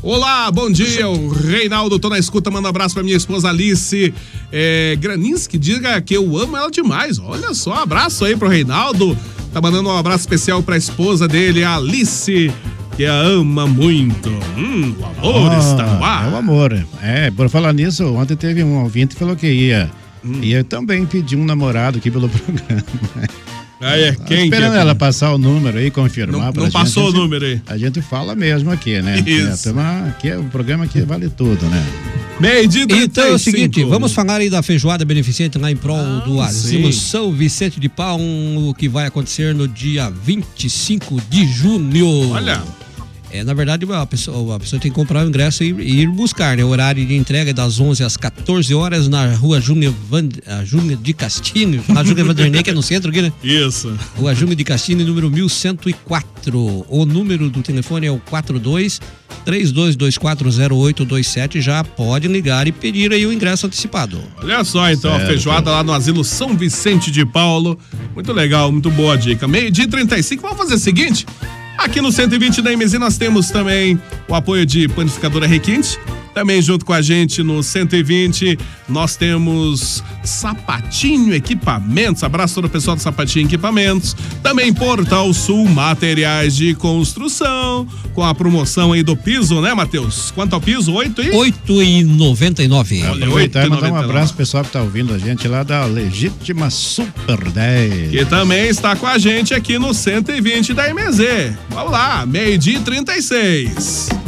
Olá, bom dia, o Reinaldo, tô na escuta, manda um abraço pra minha esposa Alice é, Graninski, diga que eu amo ela demais, olha só, abraço aí pro Reinaldo, tá mandando um abraço especial pra esposa dele, a Alice, que a ama muito, hum, o amor Ah, está no ar. É o amor. É, por falar nisso, ontem teve um ouvinte que falou que ia. Hum. Ia também pedir um namorado aqui pelo programa. Ah, é, Tô quem Esperando que ela passar o número aí, confirmar. Não- não gente. passou A o gente- número aí. A gente fala mesmo aqui, né? Isso. É, aqui é o programa que vale tudo, né? Meio Então é o seguinte, vamos falar aí da feijoada beneficente lá em prol do Asilo sim. São Vicente de Paulo, o que vai acontecer no dia 25 de junho. Olha. É, na verdade, a pessoa, a pessoa tem que comprar o ingresso e, e ir buscar, né? O horário de entrega é das 11 às 14 horas na rua Júnior, Van, a Júnior de Castilho, a Júnior Vanderlei, que é no centro aqui, né? Isso. Rua Júnior de Castilho, número 1104. O número do telefone é o 42 32240827. Já pode ligar e pedir aí o ingresso antecipado. Olha só, então, a Certo. feijoada lá no Asilo São Vicente de Paulo. Muito legal, muito boa a dica. Meio-dia e 35. Vamos fazer o seguinte: aqui no 120 da MZ nós temos também o apoio de Panificadora Requinte. Também junto com a gente no 120 nós temos Sapatinho Equipamentos. Abraço todo o pessoal do Sapatinho Equipamentos. Também Portal Sul Materiais de Construção. Com a promoção aí do piso, né, Matheus? Quanto ao piso? 8 e? 8 e 99. Olha, Aproveitar e mandar um 8,99. abraço pessoal que tá ouvindo a gente lá da Legítima Super 10. Que também está com a gente aqui no 120 da MZ. Vamos lá, meio-dia e 36.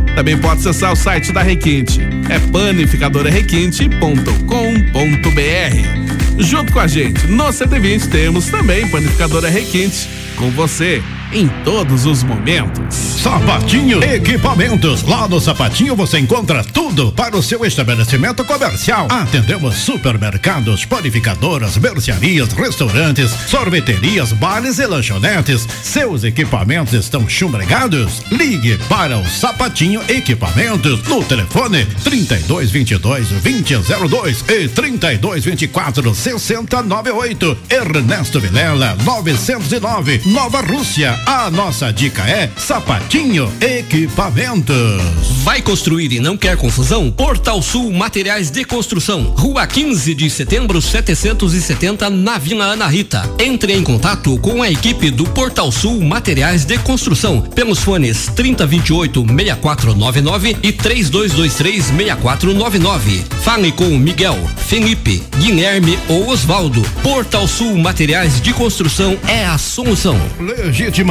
Também pode acessar o site da Requinte, é panificadorarequinte.com.br. Junto com a gente, no 120 temos também Panificadora Requinte, com você em todos os momentos. Sapatinho Equipamentos. Lá no Sapatinho você encontra tudo para o seu estabelecimento comercial. Atendemos supermercados, panificadoras, mercearias, restaurantes, sorveterias, bares e lanchonetes. Seus equipamentos estão chumbregados? Ligue para o Sapatinho Equipamentos no telefone 3222 2002 e 3224 6098. Ernesto Vilela 909 Nova Rússia. A nossa dica é Sapatinho Equipamentos. Vai construir e não quer confusão? Portal Sul Materiais de Construção, Rua 15 de Setembro 770, na Vila Ana Rita. Entre em contato com a equipe do Portal Sul Materiais de Construção pelos fones 3028 6499 e 3223 6499. Fale com Miguel, Felipe, Guilherme ou Osvaldo. Portal Sul Materiais de Construção é a solução. Legítima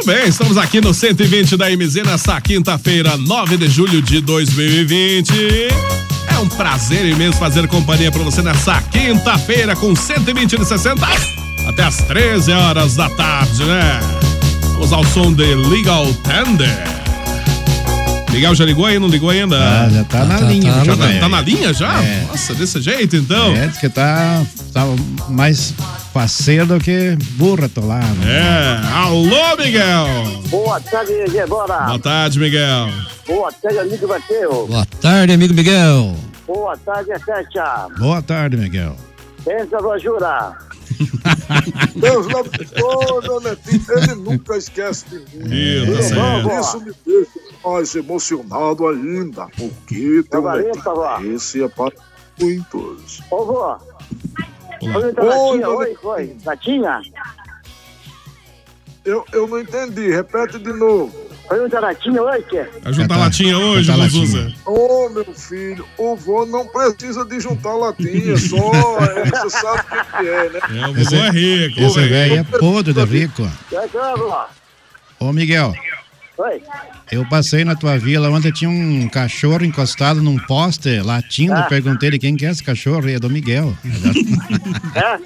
Muito bem, estamos aqui no 120 da MZ nessa quinta-feira, 9 de julho de 2020. É um prazer imenso fazer companhia para você nessa quinta-feira com 120 de 60 até as 13 horas da tarde, né? Vamos ao som de Legal Tender. Miguel já ligou aí? Não ligou ainda? Ah, já tá na linha, já já tá, tá na linha já? É. Nossa, desse jeito então? É, diz que tá, tá mais faceiro do que burra atolada. É. Alô, Miguel! Boa tarde, Zé Bora. Boa tarde, Miguel. Boa tarde, amigo Mateus. Boa tarde, amigo Miguel. Boa tarde, Fecha. Boa tarde, Miguel. Pensa, Vajura. Deus love oh, meu netinho, ele nunca esquece de mim. Ih, tá certo. Isso me deixa mais emocionado ainda, porque tem um esse é para muitos. Ô, vó. Oi, Oi, oi. Natinha? Eu, eu não entendi, repete de novo. Pergunta Natinha, oi, que? Vai juntar latinha hoje, Zuzuza? Ô, meu filho, o vô não precisa de juntar latinha, só é, você sabe o que que é, né? É, o vovô é rico. Esse velho é podre de rico. Ô, Miguel, Oi. eu passei na tua vila onde tinha um cachorro encostado num poste latindo. Ah. Perguntei de quem que é esse cachorro e é do Miguel. É?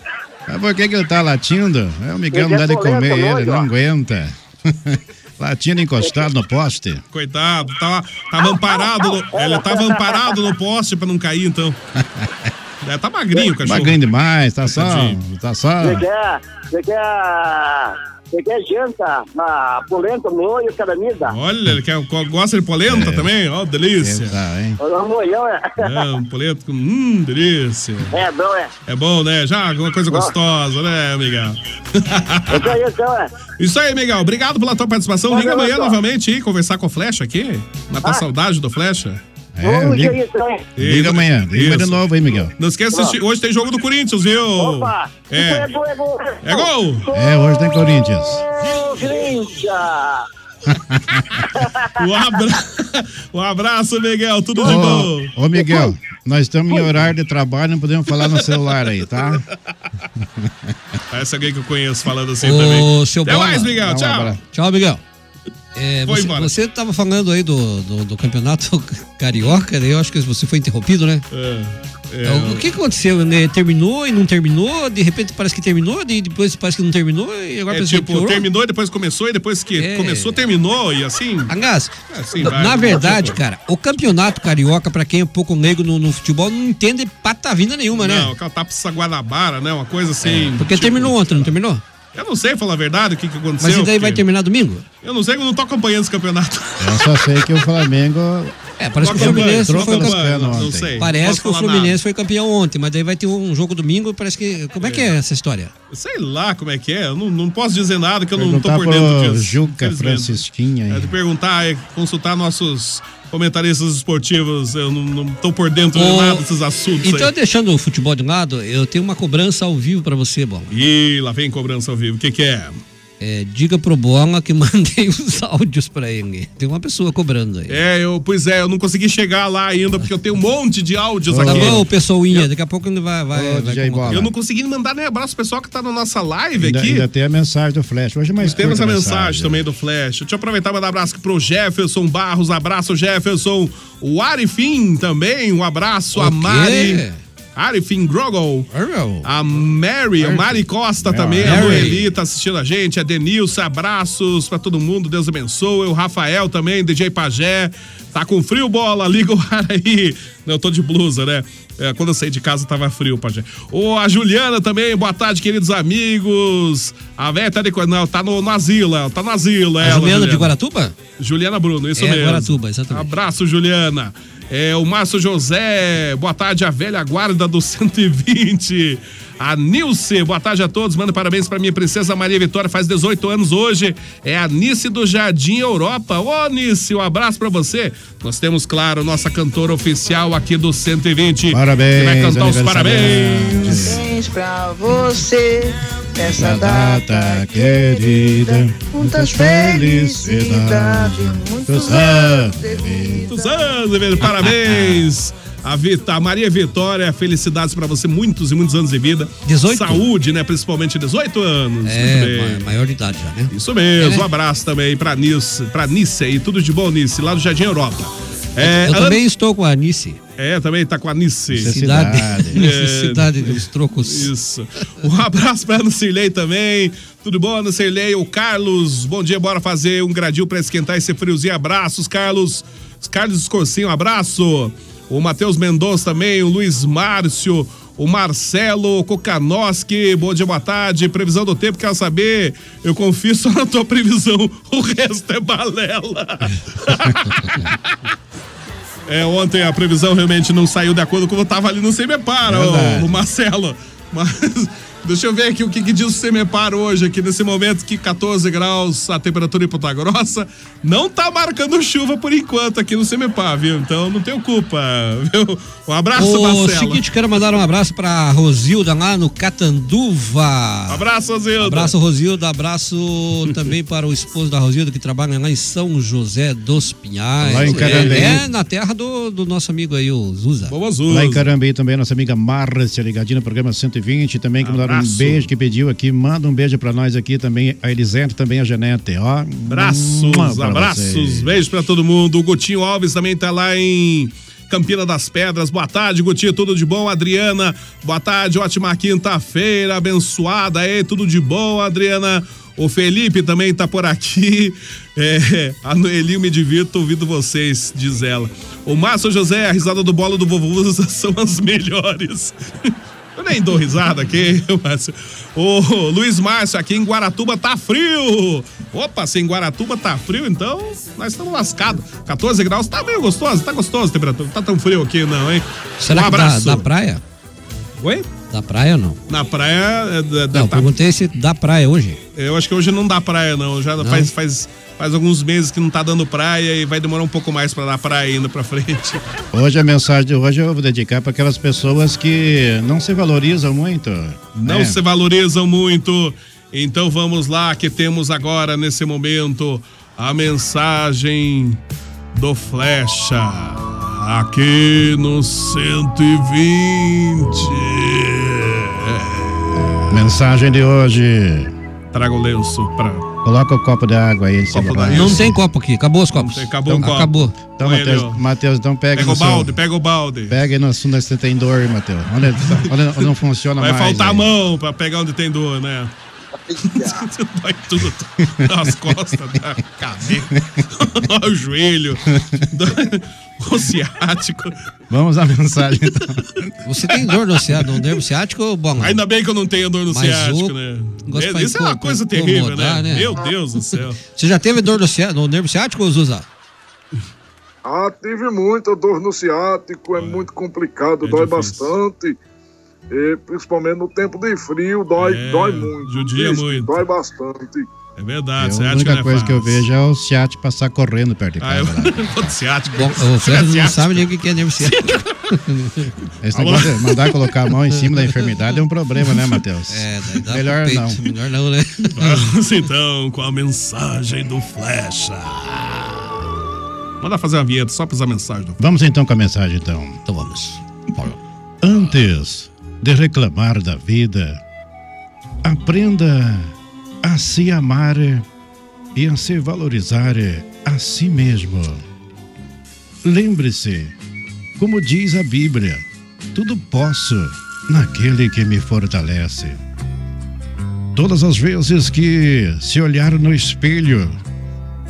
Mas por que, que ele tá latindo? É o Miguel não Ele dá é de comer ele, doido, não ó. aguenta. latindo encostado no poste. Coitado, tava, tava amparado. no- ele tava amparado no poste pra não cair, então. É, tá magrinho o cachorro. Magrinho demais, tá só. Tá só. Você quer, você quer, você quer janta na polenta, molho, caramida? Olha, ele quer, gosta de polenta também? Ó, delícia. hein? O molhão é. É, um polenta com. Hum, delícia. É bom, é. É bom, né? Já alguma coisa gostosa, né, Miguel? Isso aí, então, é. Isso aí, Miguel. Obrigado pela tua participação. Liga amanhã novamente aí, conversar com o Flecha aqui. Matar Ah. saudade do Flecha. É, Vamos liga- então? Liga amanhã, liga de novo aí, Miguel. Não esqueça, de assistir- hoje tem jogo do Corinthians, viu? Opa! É. é gol, é gol. É gol! É, hoje tem Corinthians. Gol, Corinthians! Um, abra... um abraço, Miguel. Tudo de bom. Ô, ô, Miguel, nós estamos em horário de trabalho, não podemos falar no celular aí, tá? Parece alguém que eu conheço falando assim também. Ô, seu Até Bola. mais, Miguel. Dá um Tchau. abraço. Tchau, Miguel. É, Foi você, embora. você tava falando aí do, do, do campeonato carioca, daí eu acho que você foi interrompido, né? É, É, o que aconteceu? né? Terminou e não terminou? De repente parece que terminou, e depois parece que não terminou, e agora É parece que tipo, piorou? terminou e depois começou, e depois que É. começou, terminou, e assim. Angás, É, assim na- vai, na não verdade, cara, o campeonato carioca, pra quem é um pouco leigo no, no futebol, não entende patavina nenhuma, né? Não, aquela tapa Guanabara, né? Uma coisa assim. Porque terminou ontem, não terminou? Eu não sei falar a verdade o que, que aconteceu. Mas e daí vai porque- terminar domingo? Eu não sei, eu não tô acompanhando esse campeonato. Eu só sei que o Flamengo. É, parece que o Fluminense banho, foi troca campeão. banho, não sei. Parece Posso que o Fluminense foi campeão ontem, mas daí vai ter um jogo domingo, parece que. Como é que é essa história? Sei lá como é que é. Eu não, não posso dizer nada que eu não tô Perguntar por dentro pro disso. Juca infelizmente. Francisquinha É aí. de perguntar, é consultar nossos comentaristas esportivos. Eu não, tô por dentro de Ô, nada desses assuntos Então, aí. deixando o futebol de lado, eu tenho uma cobrança ao vivo pra você, Bola. Ih, lá vem cobrança ao vivo. O que que é? É, diga pro Bola que mandei os áudios pra ele. Tem uma pessoa cobrando aí. É, eu, pois é, eu não consegui chegar lá ainda, porque eu tenho um monte de áudios Tá aqui. bom, pessoinha, daqui a pouco ele vai. vai, Ô, vai. Bola. Eu não consegui mandar nem abraço pro pessoal que tá na nossa live Ainda, aqui. ainda tem a mensagem do Flash. Hoje é mais Temos a mensagem também do Flash. Deixa eu aproveitar e mandar um abraço aqui pro Jefferson Barros. Abraço, Jefferson. O Arifim também. Um abraço. A O quê? Mari. Arifim Grogol. A Mary, a Mari Costa também. A. Noeli tá assistindo a gente. A Denilson, abraços pra todo mundo. Deus abençoe. O Rafael também, DJ Pajé. Tá com frio, bola? Liga o ar aí. Não, eu tô de blusa, né? É, quando eu saí de casa tava frio, Pajé. Ô, a Juliana também, boa tarde, queridos amigos. A velha tá de. Não, tá no, no asilo, tá no asilo. A ela, Juliana de Guaratuba? Juliana Bruno, isso É, mesmo. Guaratuba, exatamente. Abraço, Juliana. É, o Márcio José, boa tarde, a velha guarda do 120. A Nilce, boa tarde a todos. Manda parabéns pra minha princesa Maria Vitória, faz 18 anos hoje. É a Nice do Jardim Europa. Ô, Nice, um abraço pra você. Nós temos, claro, nossa cantora oficial aqui do 120. Parabéns, Que vai cantar os parabéns. Parabéns pra você nessa Na data querida, muitas felicidades, muitos anos. Muitos anos. Parabéns. A, Vita, a Maria Vitória, felicidades pra você, muitos e muitos anos de vida. 18? Saúde, né? Principalmente 18 anos. É, Muito bem. ma- maior de idade já, né? Isso mesmo. É, né? Um abraço também pra Nice, pra Nice aí. Tudo de bom, Nice, lá do Jardim Europa. É, Eu Ana- também estou com a Anice. É, também tá com a Nice. Cidade, É, cidade dos trocos. Isso. Um abraço pra Ana Cirlei também. Tudo bom, Ana Cirlei? O Carlos, bom dia, bora fazer um gradil pra esquentar esse friozinho. Abraços, Carlos. Carlos Escorcinho, abraço. O Matheus Mendonça também, o Luiz Márcio, o Marcelo Kokanoski, bom dia, boa tarde. Previsão do tempo, quero saber. Eu confio só na tua previsão, o resto é balela. É, ontem a previsão realmente não saiu de acordo com o que tava ali no Semepar, Verdade. o, o Marcelo. Mas deixa eu ver aqui o que, que diz o Semepar hoje, aqui nesse momento que 14 graus a temperatura em Ponta Grossa. Não tá marcando chuva por enquanto aqui no Semepar, viu? Então não tenho culpa, viu? Um abraço, O Marcelo. seguinte, quero mandar um abraço pra Rosilda lá no Catanduva. Abraço, Rosilda. Abraço, Rosilda. Abraço também para o esposo da Rosilda, que trabalha lá em São José dos Pinhais. Lá em Carambeí. É, é na terra do, do nosso amigo aí, o Zuza. Lá em Carambeí também, nossa amiga Márcia, ligadinha no programa 120, também que mandaram um beijo, que pediu aqui, manda um beijo pra nós aqui também, a Elisete, também a Janete, ó. Pra abraços, vocês. beijos pra todo mundo. O Gutinho Alves também tá lá em Campina das Pedras. Boa tarde, Guti, tudo de bom? Adriana, boa tarde, ótima quinta-feira, abençoada aí, tudo de bom, Adriana? O Felipe também tá por aqui. É, a Noeli, me divirto ouvindo vocês, diz ela. O Márcio José, a risada do bolo do vovô são as melhores. Eu nem dou risada aqui, Márcio. O Luiz Márcio, aqui em Guaratuba tá frio. Opa, se em Guaratuba tá frio, então nós estamos lascados. 14 graus, tá meio gostoso, tá gostoso a temperatura. Não tá tão frio aqui não, hein? Será um que da, da praia? Oi? Da praia ou não? Na praia. é, da- da- Não, tá- perguntei se dá praia hoje. Eu acho que hoje não dá praia, não. Já Não? Faz, faz, faz alguns meses que não tá dando praia e vai demorar um pouco mais pra dar praia ainda pra frente. Hoje a mensagem de hoje eu vou dedicar para aquelas pessoas que não se valorizam muito. Não né? se valorizam muito. Então vamos lá, que temos agora nesse momento a mensagem do Flecha. Aqui no 120. Mensagem de hoje. Traga o lenço pra. Coloca o copo de água aí. em cima Copo da- Não tem copo aqui, acabou os copos. acabou Então, o copo. Acabou. Então, ó. Matheus, então pega Pega o seu- balde, pega o balde. Pega aí no assunto onde você tem dor, Matheus. Onde, onde, onde não funciona Vai mais. faltar a aí. mão pra pegar onde tem dor, né? Dói tudo. Nas costas, da cabeça, o joelho, o ciático. Vamos à mensagem então. Você tem dor no ciático, no nervo ciático ou bom? Ainda bem que eu não tenho dor no Mas ciático, o- né? gosto pra Isso é uma coisa terrível, incomodar, né? né? Meu Deus do céu. Você já teve dor no, ciá- no nervo ciático, Zuza? Ah, tive muita dor no ciático, é muito complicado, dói bastante. E, principalmente no tempo de frio, dói, É, dói muito. judia Isso, muito. Dói bastante. É verdade, Eu, a única não é coisa que eu vejo é o ciático passar correndo perto de Ah, casa. eu... lá. o ciático. Bom, o Fred não sabe nem o que é nervo ciático. Esse negócio de mandar colocar a mão em cima da enfermidade é um problema, né, Matheus? É, daí dá Melhor não. Melhor não, né? Vamos então com a mensagem do Flecha. Manda fazer uma vinheta só pra usar a mensagem do Vamos então com a mensagem, então. Então vamos. Antes de reclamar da vida, aprenda a se amar e a se valorizar a si mesmo. Lembre-se, como diz a Bíblia, tudo posso naquele que me fortalece. Todas as vezes que se olhar no espelho,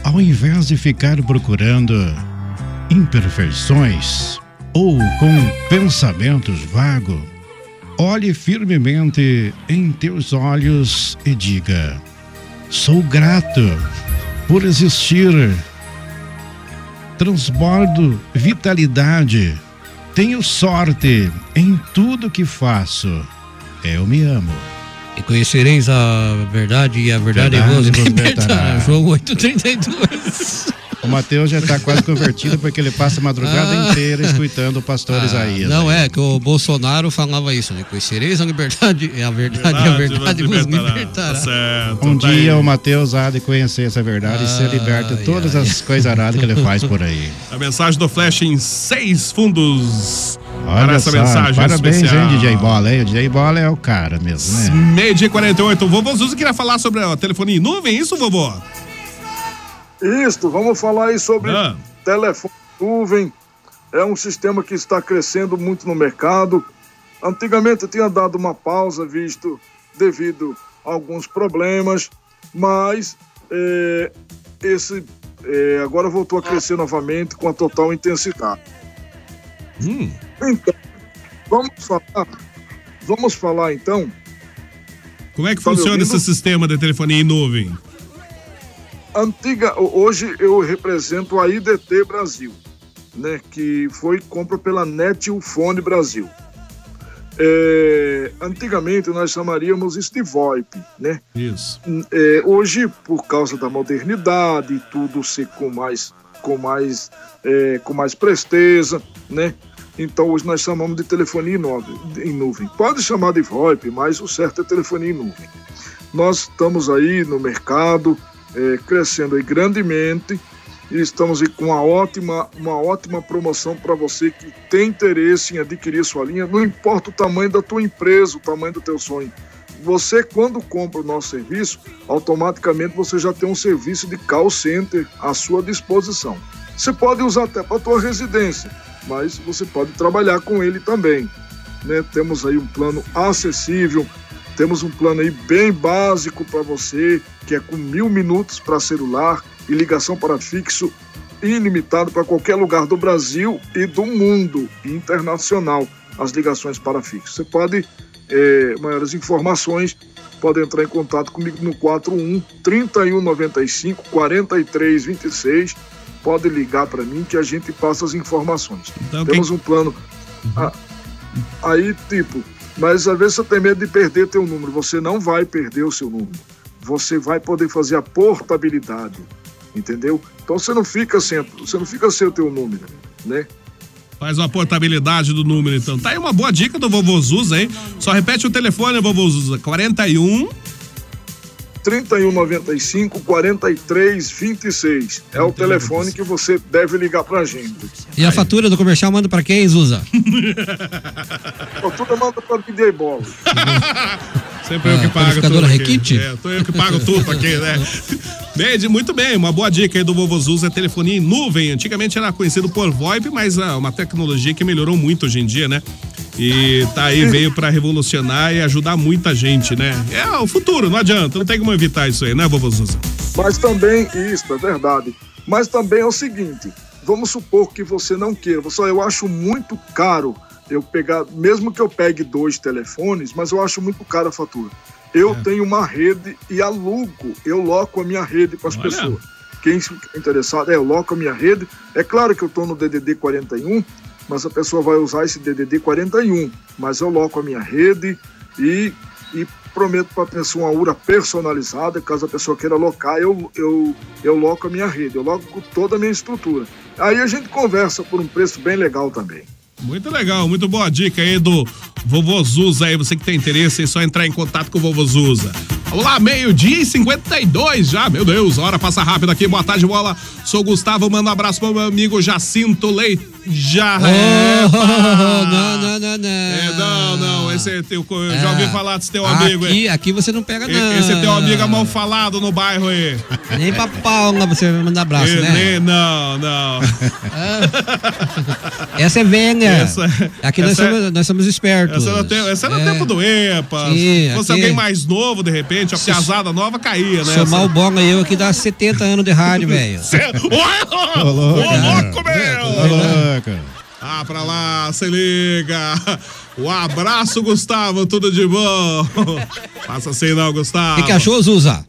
ao invés de ficar procurando imperfeições ou com pensamentos vagos, olhe firmemente em teus olhos e diga: Sou grato por existir. Transbordo vitalidade. Tenho sorte em tudo que faço. Eu me amo. E conhecereis a verdade e a verdade, Verdade vos libertará. João 8,32. O Mateus já está quase convertido porque ele passa a madrugada Ah. inteira escutando o pastor Ah, Isaías. Não é, que o Bolsonaro falava isso, né? Conhecereis a liberdade e a verdade, e a verdade vos libertará. Certo. Um tá dia aí. o Mateus há de conhecer essa verdade e ser liberto de todas as coisas aradas que ele faz por aí. A mensagem do Flash em seis fundos. para Olha essa só, mensagem parabéns, especial. hein, DJ Bola, hein? O DJ Bola é o cara mesmo, né? Meio dia e 48. O vovô Zuzi queria falar sobre a telefonia em nuvem, isso, vovô? Isso, vamos falar aí sobre Ah. telefone nuvem. É um sistema que está crescendo muito no mercado. Antigamente tinha dado uma pausa, visto devido a alguns problemas, mas é, esse é, agora voltou a crescer novamente com a total intensidade. Hum. Então, vamos falar, vamos falar então. Como é que Tá funciona esse sistema de telefonia em nuvem? Antiga, hoje eu represento a IDT Brasil, né, que foi compra pela Netilfone Brasil. É, antigamente nós chamaríamos isso de VoIP, né? Isso. É, hoje, por causa da modernidade tudo ser com mais, com mais, é, com mais presteza, né? Então hoje nós chamamos de telefonia. Em nuvem. Pode chamar de VoIP, mas o certo é telefonia em nuvem. Nós estamos aí no mercado, é, crescendo aí grandemente e estamos aí com uma ótima, uma ótima promoção para você que tem interesse em adquirir sua linha, não importa o tamanho da tua empresa, o tamanho do teu sonho. Você, quando compra o nosso serviço, automaticamente você já tem um serviço de call center à sua disposição. Você pode usar até para a tua residência. mas você pode trabalhar com ele também. Né? Temos aí um plano acessível, temos um plano aí bem básico para você, que é com mil minutos para celular e ligação para fixo ilimitado para qualquer lugar do Brasil e do mundo internacional, as ligações para fixo. Você pode, é, maiores informações, pode entrar em contato comigo no 41 3195 4326. Pode ligar para mim que a gente passa as informações. Então, Temos um plano. Ah, aí, tipo, mas às vezes você tem medo de perder teu número. Você não vai perder o seu número. Você vai poder fazer a portabilidade, entendeu? Então você não fica sem, você não fica sem o teu número, né? Faz uma portabilidade do número, então. Tá aí uma boa dica do vovô Zuza, hein? Só repete o telefone, vovô Zuza. 41 3195 4326. É o telefone que você deve ligar pra gente. E a fatura do comercial manda pra quem, Zuza? Pô, tudo manda pra DJ Bola. Sempre eu que Ah, pago tudo aqui. Requinte? É, tô eu que pago tudo aqui, né? Neide, muito bem, uma boa dica aí do Vovô Zuza é telefonia em nuvem. Antigamente era conhecido por VoIP, mas é uma tecnologia que melhorou muito hoje em dia, né? E tá aí, veio pra revolucionar e ajudar muita gente, né? É o futuro, não adianta, não tem como evitar isso aí, né, Vovô Zuza? Mas também, isso, é verdade. Mas também é o seguinte: vamos supor que você não queira. Você, eu acho muito caro eu pegar, mesmo que eu pegue dois telefones, mas eu acho muito caro a fatura. Eu tenho uma rede e alugo, eu loco a minha rede para as pessoas. Quem se interessado, é, eu loco a minha rede. É claro que eu estou no DDD 41, mas a pessoa vai usar esse DDD 41. Mas eu loco a minha rede e, e prometo para a pessoa uma URA personalizada, caso a pessoa queira locar, eu, eu, eu loco a minha rede, eu loco toda a minha estrutura. Aí a gente conversa por um preço bem legal também. Muito legal, muito boa dica aí do Vovô Zuza aí, você que tem interesse, é só entrar em contato com o Vovô Zuza. Vamos lá, meio-dia e 52 já, meu Deus, hora passa rápido aqui, boa tarde, bola. Sou Gustavo, mando um abraço pro meu amigo Jacinto Leite. Já é. Oh, não, não, não, não. É, não, não, esse é teu, eu já ouvi falar desse teu amigo aqui, aí. aqui você não pega, não. Esse é teu amigo é mal falado no bairro aí. Nem pra Paula você vai mandar abraço, Ele- né? Não, não. Essa é venha. Essa- aqui nós, essa é- somos, nós somos espertos. Essa é no tempo, essa é no É. tempo do EPA. Sim, Se fosse aqui- alguém mais novo, de repente, a piazada nova caía, né? Somar o bom eu aqui dá 70 anos de rádio, velho. Ô, louco, meu! Ô, louco. Ah, pra lá, se liga. Um abraço, Gustavo, tudo de bom. Faça assim não, O Gustavo. que, que achou, Zuza?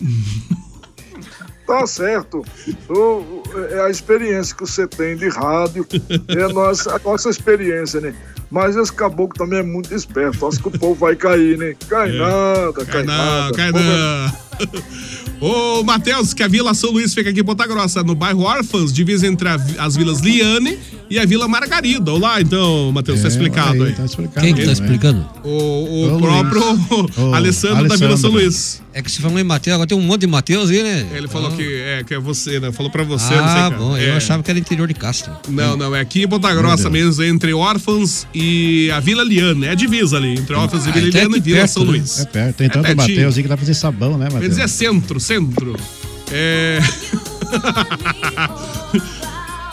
Tá certo. O- é a experiência que você tem de rádio, é a nossa, a nossa experiência, né? Mas esse caboclo também é muito esperto. Acho que o povo vai cair, né? Cai É. nada, cai, Cai não, nada. cai é- não. Ô, Matheus, que a Vila São Luís fica aqui em Ponta Grossa, no bairro Órfãos, divisa entre a as vilas Liane e a Vila Margarida. Olá, então, Matheus, tá É, explicado aí, aí. tá explicado Quem que tá explicando? O, o Ô, próprio. Ô, Alessandro da Vila São Alessandro. Luís. É que você falou em Mateus, agora tem um monte de Mateus aí, né? Ele falou que é, que é você, né? Falou pra você, ah, não sei cara. bom, É. eu achava que era interior de Castro. Não, não, é aqui em Ponta Grossa mesmo, entre Órfãos e a Vila Liane. É a divisa ali, entre Órfãos e Ah, Vila então é Liane e Vila perto, São né? Luís. É perto. Tem É tanto. Mateus aí que dá pra fazer sabão, né, Quer Mateus? dizer, é centro, centro. É.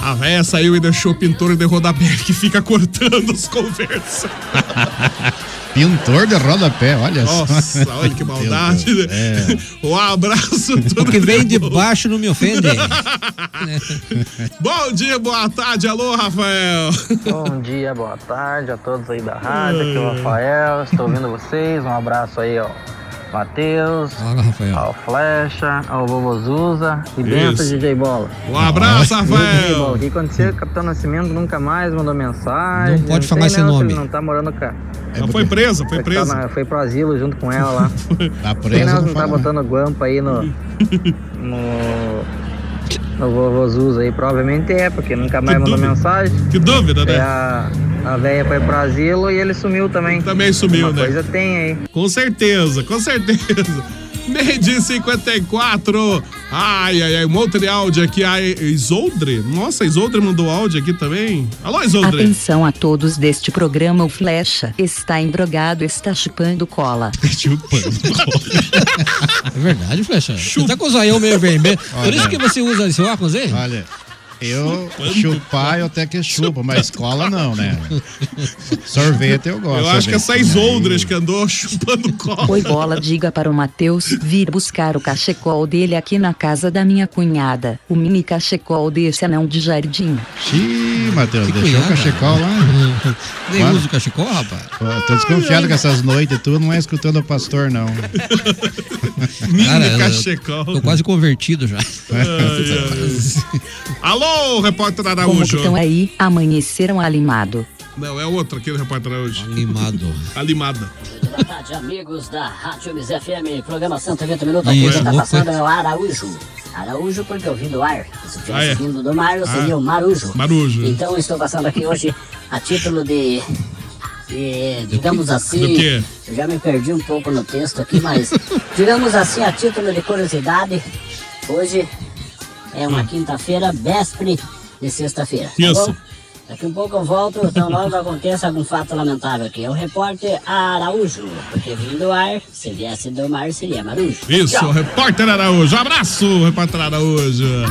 A véia saiu e deixou o pintor de rodapé que fica cortando as conversas. Pintor de rodapé, olha só. Nossa, olha que maldade. Deus, né? é. Um abraço, tudo O que vem de baixo não me ofende. Bom dia, boa tarde, alô, Rafael. Bom dia, boa tarde a todos aí da rádio, aqui é o Rafael, estou ouvindo vocês, um abraço aí ao Matheus, ao Flecha, ao Vovô Zuza e Isso. DJ Bola. Um abraço, Bola, Rafael. o que aconteceu? O Capitão Nascimento nunca mais mandou mensagem. Não pode sei falar esse não se nome. Ele não tá morando cá. Ela foi presa, foi Tá presa. na- foi pro asilo junto com ela lá. Tá Sei preso, não, não não tá botando guampa aí no. no. no Vovô Zuza aí. Provavelmente é, porque nunca mais mandou dúvida. mensagem. Que dúvida, É, né? a, a véia foi pro asilo e ele sumiu também. Também sumiu, Uma né? coisa tem aí. Com certeza, com certeza. Meio de 54. Ai, ai, ai. Um de áudio aqui. A Isoldre. Nossa, a Isoldre mandou áudio aqui também. Alô, Isoldre. Atenção a todos deste programa. O Flecha está embrogado, está chupando cola. É verdade, Flecha. Você tá com o zoião meio vermelho. Por Olha. isso que você usa esse óculos aí? Olha. Eu chupar eu até que chupo, mas cola não, né? Sorvete eu gosto. Eu acho que é sorvete. essa Isoldras que andou chupando cola. Oi, bola, diga para o Matheus vir buscar o cachecol dele aqui na casa da minha cunhada. O mini cachecol desse anão de jardim. Ih, Matheus, deixou o cunhada? cachecol lá. Nem usa o cachecol, rapaz? Pô, tô desconfiado que essas noites tu não é escutando o pastor, não. Cara, eu- cachecol. Tô quase convertido já. Alô, repórter Como que Araújo. estão aí? Amanheceram alimado. Não, é outro aquele repórter Araújo. Alimado. Alimada. Boa tarde, amigos da Rádio Miss FM, programa 120 Minutos. Aqui quem tá opa. passando é o Araújo. Araújo porque eu vim do ar. Se tivesse Ah, é? vindo do mar, eu seria Ah. o Marujo. Marujo. Então estou passando aqui hoje a título de. de, digamos assim. Do quê? Eu já me perdi um pouco no texto aqui, mas. digamos assim, a título de curiosidade. Hoje é uma quinta-feira, véspera de sexta-feira. Tá Isso. bom? Daqui um pouco eu volto, então logo aconteça algum fato lamentável aqui. É o repórter Araújo, porque vindo do ar, se viesse do mar, seria Marujo. Isso, Tchau. repórter Araújo. Abraço, repórter Araújo.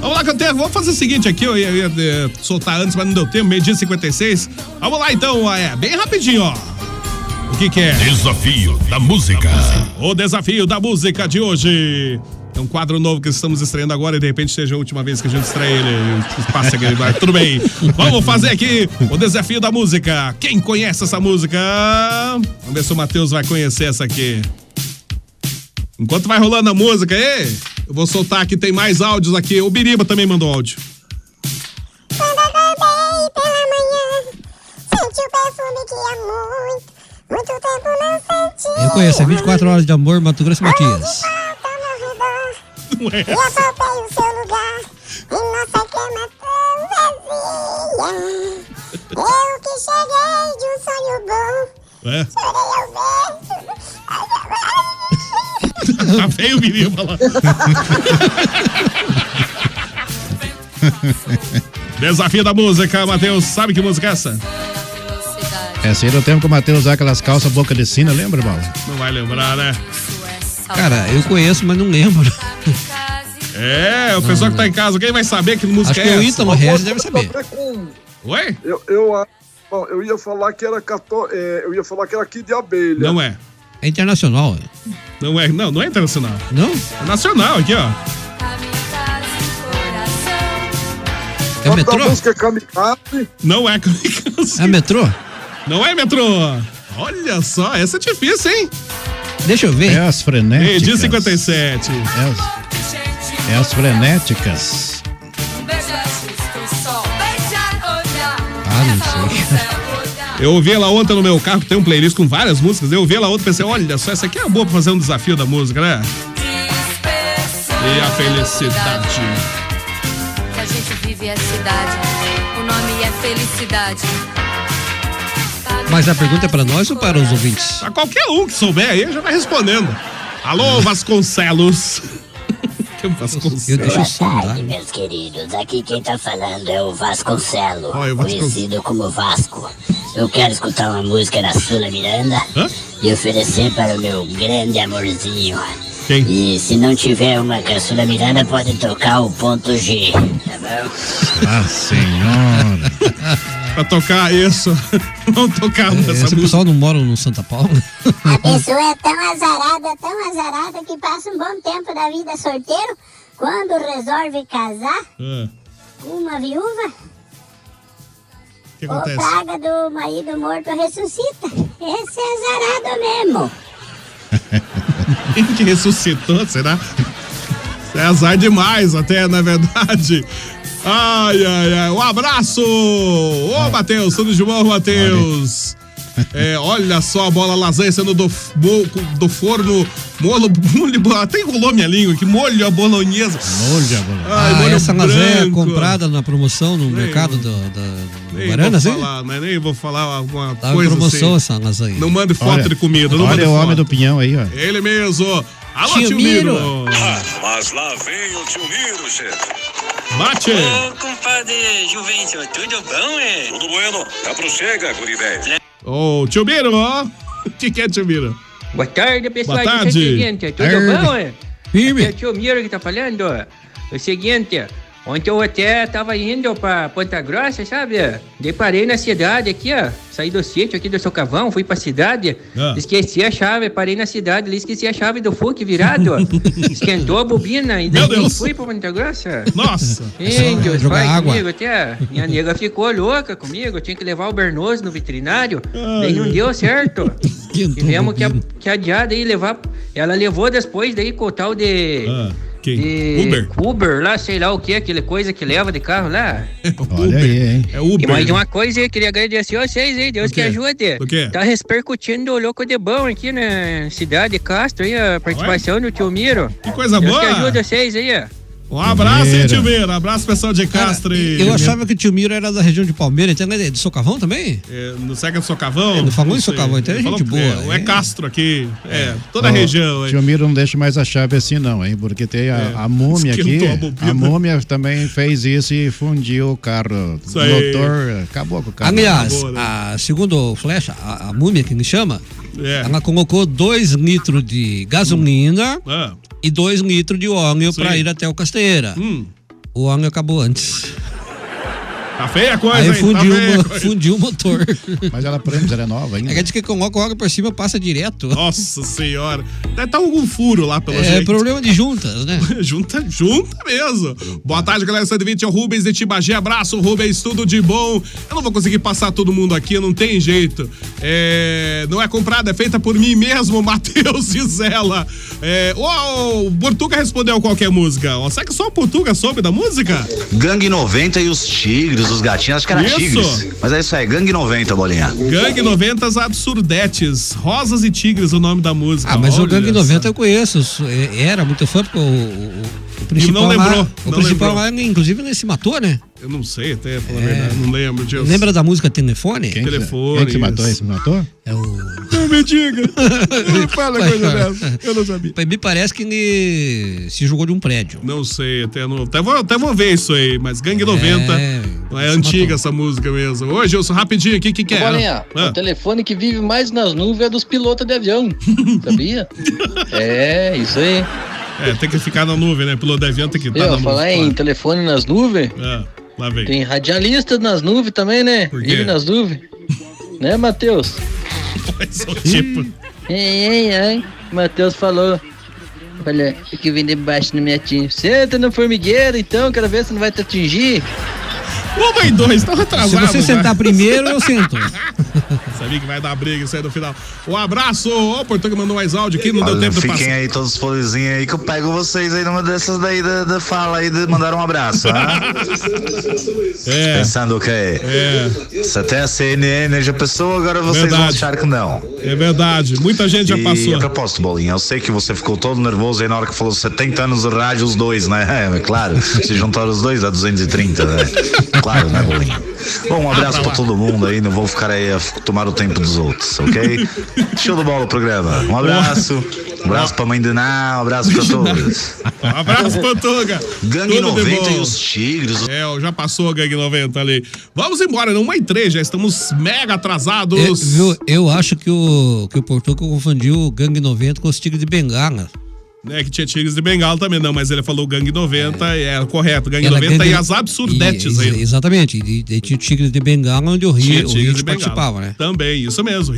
Vamos lá, Canteiro. Vamos fazer o seguinte aqui. Eu ia, ia, eh, soltar antes, mas não deu tempo. Meio-dia e 56. Vamos lá, então. É, bem rapidinho, ó. O que, que é? Desafio da música. O desafio da música de hoje. Um quadro novo que estamos estreando agora e de repente seja a última vez que a gente estreia ele. Passa aquele bar. Tudo bem. Vamos fazer aqui o desafio da música. Quem conhece essa música? Vamos ver se o Matheus vai conhecer essa aqui. Enquanto vai rolando a música aí, eu vou soltar aqui, tem mais áudios aqui. O Biriba também mandou áudio. Quando acordei pela manhã, senti o perfume que há muito, muito tempo não senti. Eu conheço, é 24 horas de amor, Mato Grosso e Matias. Não é e apalpei o seu lugar, em nossa cama tão vazia. Eu que cheguei de um sonho bom, É. chorei ao verso. tá feio o Biriba lá. Desafio da música, Matheus. Sabe que música é essa? Essa aí do tempo que o Matheus usava aquelas calças boca de sina, lembra, Bala? Não vai lembrar, né? Cara, eu conheço, mas não lembro. É, o pessoal que tá em casa, quem vai saber que música Acho é que o essa? Ítalo Regis deve saber. Oi? Eu, eu, ah, bom, eu ia falar que era cató, é, eu ia falar que era aqui de abelha. Não é. É internacional. Não é, não, não é internacional. Não? É nacional aqui, ó. É O metrô? Música é Kamikaze. Não é kamikaze. É metrô? Não é metrô. Olha só, essa é difícil, hein? Deixa eu ver. É as frenéticas. Meio-dia 57. É as, é as frenéticas. Ah, não sei. Eu ouvi ela ontem no meu carro, que tem um playlist com várias músicas. Eu ouvi ela ontem e pensei, olha só, essa aqui é boa pra fazer um desafio da música, né? E a felicidade. Que a gente vive é cidade. O nome é felicidade. Mas a pergunta é pra nós ou para os ouvintes? Pra qualquer um que souber aí, já vai respondendo. Alô, Vasconcelos. Vasconcelos? Eu deixo o som Boa tarde, meus queridos. Aqui quem tá falando é o Vasconcelo, Oi, o Vascon- conhecido como Vasco. Eu quero escutar uma música da Sula Miranda e oferecer para o meu grande amorzinho. Quem? E se não tiver uma com a Sula Miranda, pode tocar o ponto G, tá bom? Ah, senhora. pra tocar isso. Não tocar nessa Esse música. pessoal não mora no Santa Paula? A pessoa é tão azarada, tão azarada que passa um bom tempo da vida solteiro. Quando resolve casar com uma viúva, O que o acontece? praga do marido morto ressuscita. Esse é azarado mesmo. Quem que ressuscitou, será? É azar demais até, na verdade. Ai, ai, ai. Um abraço! Ô, Matheus, tudo de bom, Matheus? É, olha só a bola lasanha sendo do, do forno, molho, molho, até enrolou minha língua aqui, molho a bolonhesa. Molho a bolonhesa. Ai, ah, molho essa lasanha branco. comprada na promoção no mercado do, da Nem Guarana, vou assim? falar, mas nem vou falar alguma Tá em coisa promoção assim. essa lasanha. Não mande foto Olha, de comida, não Olha o homem foto. do pinhão aí, ó. Ele mesmo. Alô, Tio tio, Miro. Miro. Mas lá vem o tio Miro, chefe. Bate. Ô, compadre Juvencio, tudo bom, é? Tudo bueno. Já prochega, guri velho. Ô, tio Miro, ó. O que, que é, tio Miro? Boa tarde, pessoal. Boa é o tarde. seguinte, tudo Tarde. bom? é? Firme. É o tio Miro que tá falando. É o seguinte, Ontem eu até tava indo pra Ponta Grossa, sabe? Daí parei na cidade aqui, ó. Saí do sítio aqui do Socavão, fui pra cidade. Ah. Esqueci a chave, parei na cidade ali, esqueci a chave do FUC virado. ó. Esquentou a bobina e daí fui pra Ponta Grossa. Nossa. Índios, vai água. comigo até. Minha nega ficou louca comigo, eu tinha que levar o Bernoso no veterinário. daí não deu certo. Tivemos que, a- que adiar daí levar. Ela levou depois daí com o tal de. Ah, quem? de Uber? Uber lá, sei lá o que, aquela coisa que leva de carro lá. Olha aí, hein? É E mais uma coisa, eu queria agradecer a vocês aí, Deus que ajude. O quê? Tá repercutindo o louco de bom aqui na cidade de Castro aí, a participação do tio Miro. Que coisa Deus boa. que ajude vocês aí, ó. Um abraço, hein, tio Mira. Abraço, pessoal de Castro. Eu achava que o tio Miro era da região de Palmeiras, então é de Socavão também? É, no Sega do Socavão? Ele falou em Não. Socavão, então é gente boa, É, é é. Castro aqui. É, toda a região. hein? Tio Miro não deixa mais a chave assim, não, hein? Porque tem a, É. a múmia aqui. A. A múmia também fez isso e fundiu o carro. Isso o aí. motor acabou com o carro. Aliás, Acabou, né? a, segundo o Flecha, a, a múmia que me chama, É. ela colocou 2 litros de gasolina Ah, e 2 litros de óleo pra ir até o Castanheira. hum, O óleo acabou antes. Tá feia a coisa, Aí hein? fundiu, tá o- fundiu o motor. Mas ela prende, ela é nova ainda. É que diz que coloca o óleo por cima passa direto. Nossa senhora. Deve estar algum furo lá, pelo É jeito. problema de juntas, né? junta, junta mesmo. Boa tarde, galera 120, é o Rubens de Tibagi. Abraço, Rubens, tudo de bom. Eu não vou conseguir passar todo mundo aqui, não tem jeito. É, não é comprada, é feita por mim mesmo, Matheus Gisela. É, o Portuga respondeu qualquer música. Será que só o Portuga soube da música? Gangue 90 e os tigres, os gatinhos, acho que era Isso. tigres. Mas é isso aí, Gangue 90, bolinha. Gangue 90 Absurdetes. Rosas e Tigres, o nome da música. Ah, mas o Olha Gangue só. 90 eu conheço. é- Era muito fã, porque o, o, o principal. não lembrou, lá, o não principal lembrou. lá, inclusive, ele se matou, né? Eu não sei, até, falar a verdade, não lembro disso. Lembra da música Telefone? Quem, que- telefone, quem que se matou? Esse matou? É o. Não me diga. Não fala coisa dessa. Eu não sabia. Me parece que ele se jogou de um prédio. Não sei, até, não, até, vou, até vou ver isso aí, mas Gangue 90 é, antiga matou. essa música mesmo. Ô, Gilson, rapidinho aqui, o que, que é? Bolinha, Ah, o telefone que vive mais nas nuvens é dos pilotos de avião. Sabia? é, isso aí. é, tem que ficar na nuvem, né? Piloto de avião tem que estar Eu, na falar nuvem. em telefone nas nuvens, Ah, lá vem. tem radialistas nas nuvens também, né? Vive nas nuvens. Né, Matheus? É o tipo. Ei, ei, ei. Matheus falou. Olha, que vem debaixo não me atinge. Senta no formigueiro, então, quero ver se não vai te atingir. Uma e dois, estão atrasados. Se você né? sentar primeiro, eu sento. Sabia que vai dar briga isso aí no final. Um abraço, ô, o Portuga mandou mais áudio aqui, não deu Olha, tempo de fiquem passar. aí todos os folezinhos aí que eu pego vocês aí numa dessas daí da, da fala aí de mandar um abraço, ah? É. Pensando o quê? É. Se até a CNN já pensou, agora vocês vão Verdade. achar que não. É verdade, muita gente já E passou. a propósito, Bolinha, eu sei que você ficou todo nervoso aí na hora que falou 70 anos de rádio, os dois, né? É, claro, se juntaram os dois dá 230, né? Claro, né, Bolinha? Bom, um abraço pra todo mundo aí, não vou ficar aí a tomar o tempo dos outros, ok? Show do bola o programa. Um abraço, um abraço pra mãe de Ná, um abraço pra todos. Um abraço, Portuga. Gangue Tudo de 90 bom. e os Tigres. É, já passou a Gangue 90 ali. Vamos embora, não uma e três, já estamos mega É, atrasados. viu, eu acho que o, que o Portugal confundiu o Gangue 90 com os Tigres de Bengala. É que tinha Tigres de Bengala também, não, mas ele falou Gangue 90, é, correto, Gangue Ela 90 gangue- e as absurdetes E- aí. ex- Exatamente. E, e tinha Tigres de Bengala, onde o Rio, o Tigres Rio de Bengala. participava, né? Também, isso mesmo.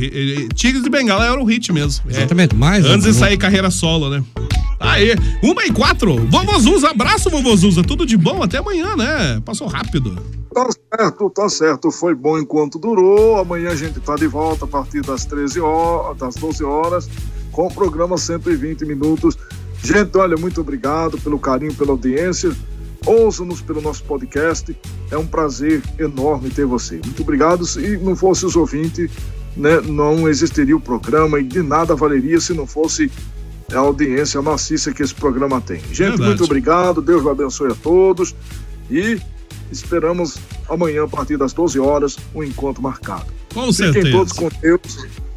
Tigres de Bengala era o hit mesmo. É. Exatamente, mais Antes de sair carreira solo, né? Aí, uma e quatro. Vovozuza, abraço, Vovozuza. Tudo de bom, até amanhã, né? Passou rápido. Tá certo, tá certo. Foi bom enquanto durou. Amanhã a gente tá de volta a partir das 13 horas, das 12 horas, com o programa 120 minutos. Gente, olha, muito obrigado pelo carinho, pela audiência. Ouça-nos pelo nosso podcast. É um prazer enorme ter você. Muito obrigado. Se não fosse os ouvintes, né, não existiria o programa e de nada valeria se não fosse a audiência maciça que esse programa tem. Gente, Verdade. muito obrigado. Deus abençoe a todos. E esperamos amanhã, a partir das 12 horas, um encontro marcado. Com Fiquem certeza. todos com Deus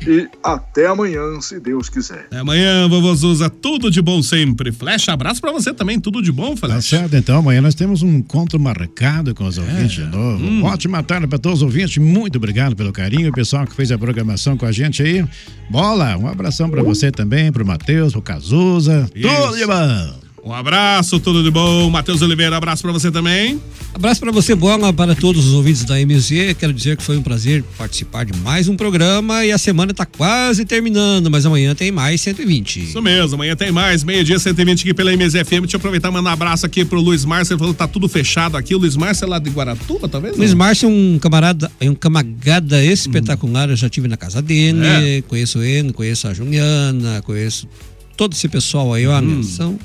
e até amanhã, se Deus quiser. Até amanhã, Vovozuza. Tudo de bom sempre. Flecha, abraço pra você também. Tudo de bom, Tá Flecha. certo, então amanhã nós temos um encontro marcado com os ouvintes de novo. Hum. Ótima tarde para todos os ouvintes, muito obrigado pelo carinho, o pessoal que fez a programação com a gente aí. Bola, um abração para você também, pro Matheus, pro Cazuza, tudo de bom. Um abraço, tudo de bom. Matheus Oliveira, abraço para você também. Abraço para você, Bola, para todos os ouvintes da MZ. Quero dizer que foi um prazer participar de mais um programa e a semana está quase terminando, mas amanhã tem mais 120. Isso mesmo, amanhã tem mais, meio-dia 120 aqui pela MZ FM. Deixa eu aproveitar e mandar um abraço aqui pro Luiz Márcio. Ele falou que tá tudo fechado aqui. O Luiz Márcio é lá de Guaratuba, talvez? Luiz Márcio é um camarada, é um camagada espetacular. Eu já tive na casa dele, é. conheço ele, conheço a Juliana, conheço todo esse pessoal aí, ó, hum. são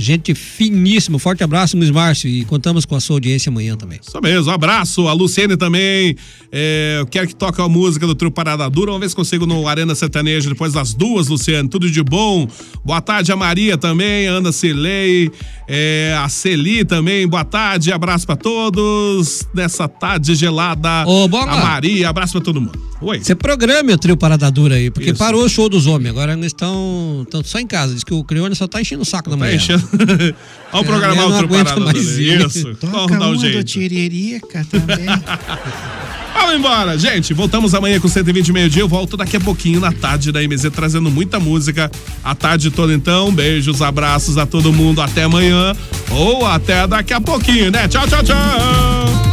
Gente finíssima. Forte abraço, Luiz Márcio. E contamos com a sua audiência amanhã também. Isso mesmo. Um abraço. A Luciene também. É, eu quero que toque a música do Trio Parada Dura. Vamos ver se consigo no Arena Sertaneja depois das duas, Luciane. Tudo de bom. Boa tarde a Maria também, a Ana Cilei, é, a Celi também. Boa tarde. Abraço para todos. Nessa tarde gelada. Ô, Bola. A Maria. Abraço para todo mundo. Oi. Você programe o Trio Parada Dura aí, porque Isso. parou o show dos homens. Agora eles estão só em casa. Diz que o Crione só tá enchendo o saco da manhã. Tá enchendo. Olha o programa outro parada mais isso. Toca Vamos dar um jeito. Tiririca também. Vamos embora, gente. Voltamos amanhã com 120 meio-dia. Eu volto daqui a pouquinho na tarde da MZ trazendo muita música a tarde toda. Então, beijos, abraços a todo mundo. Até amanhã ou até daqui a pouquinho, né? Tchau, tchau, tchau.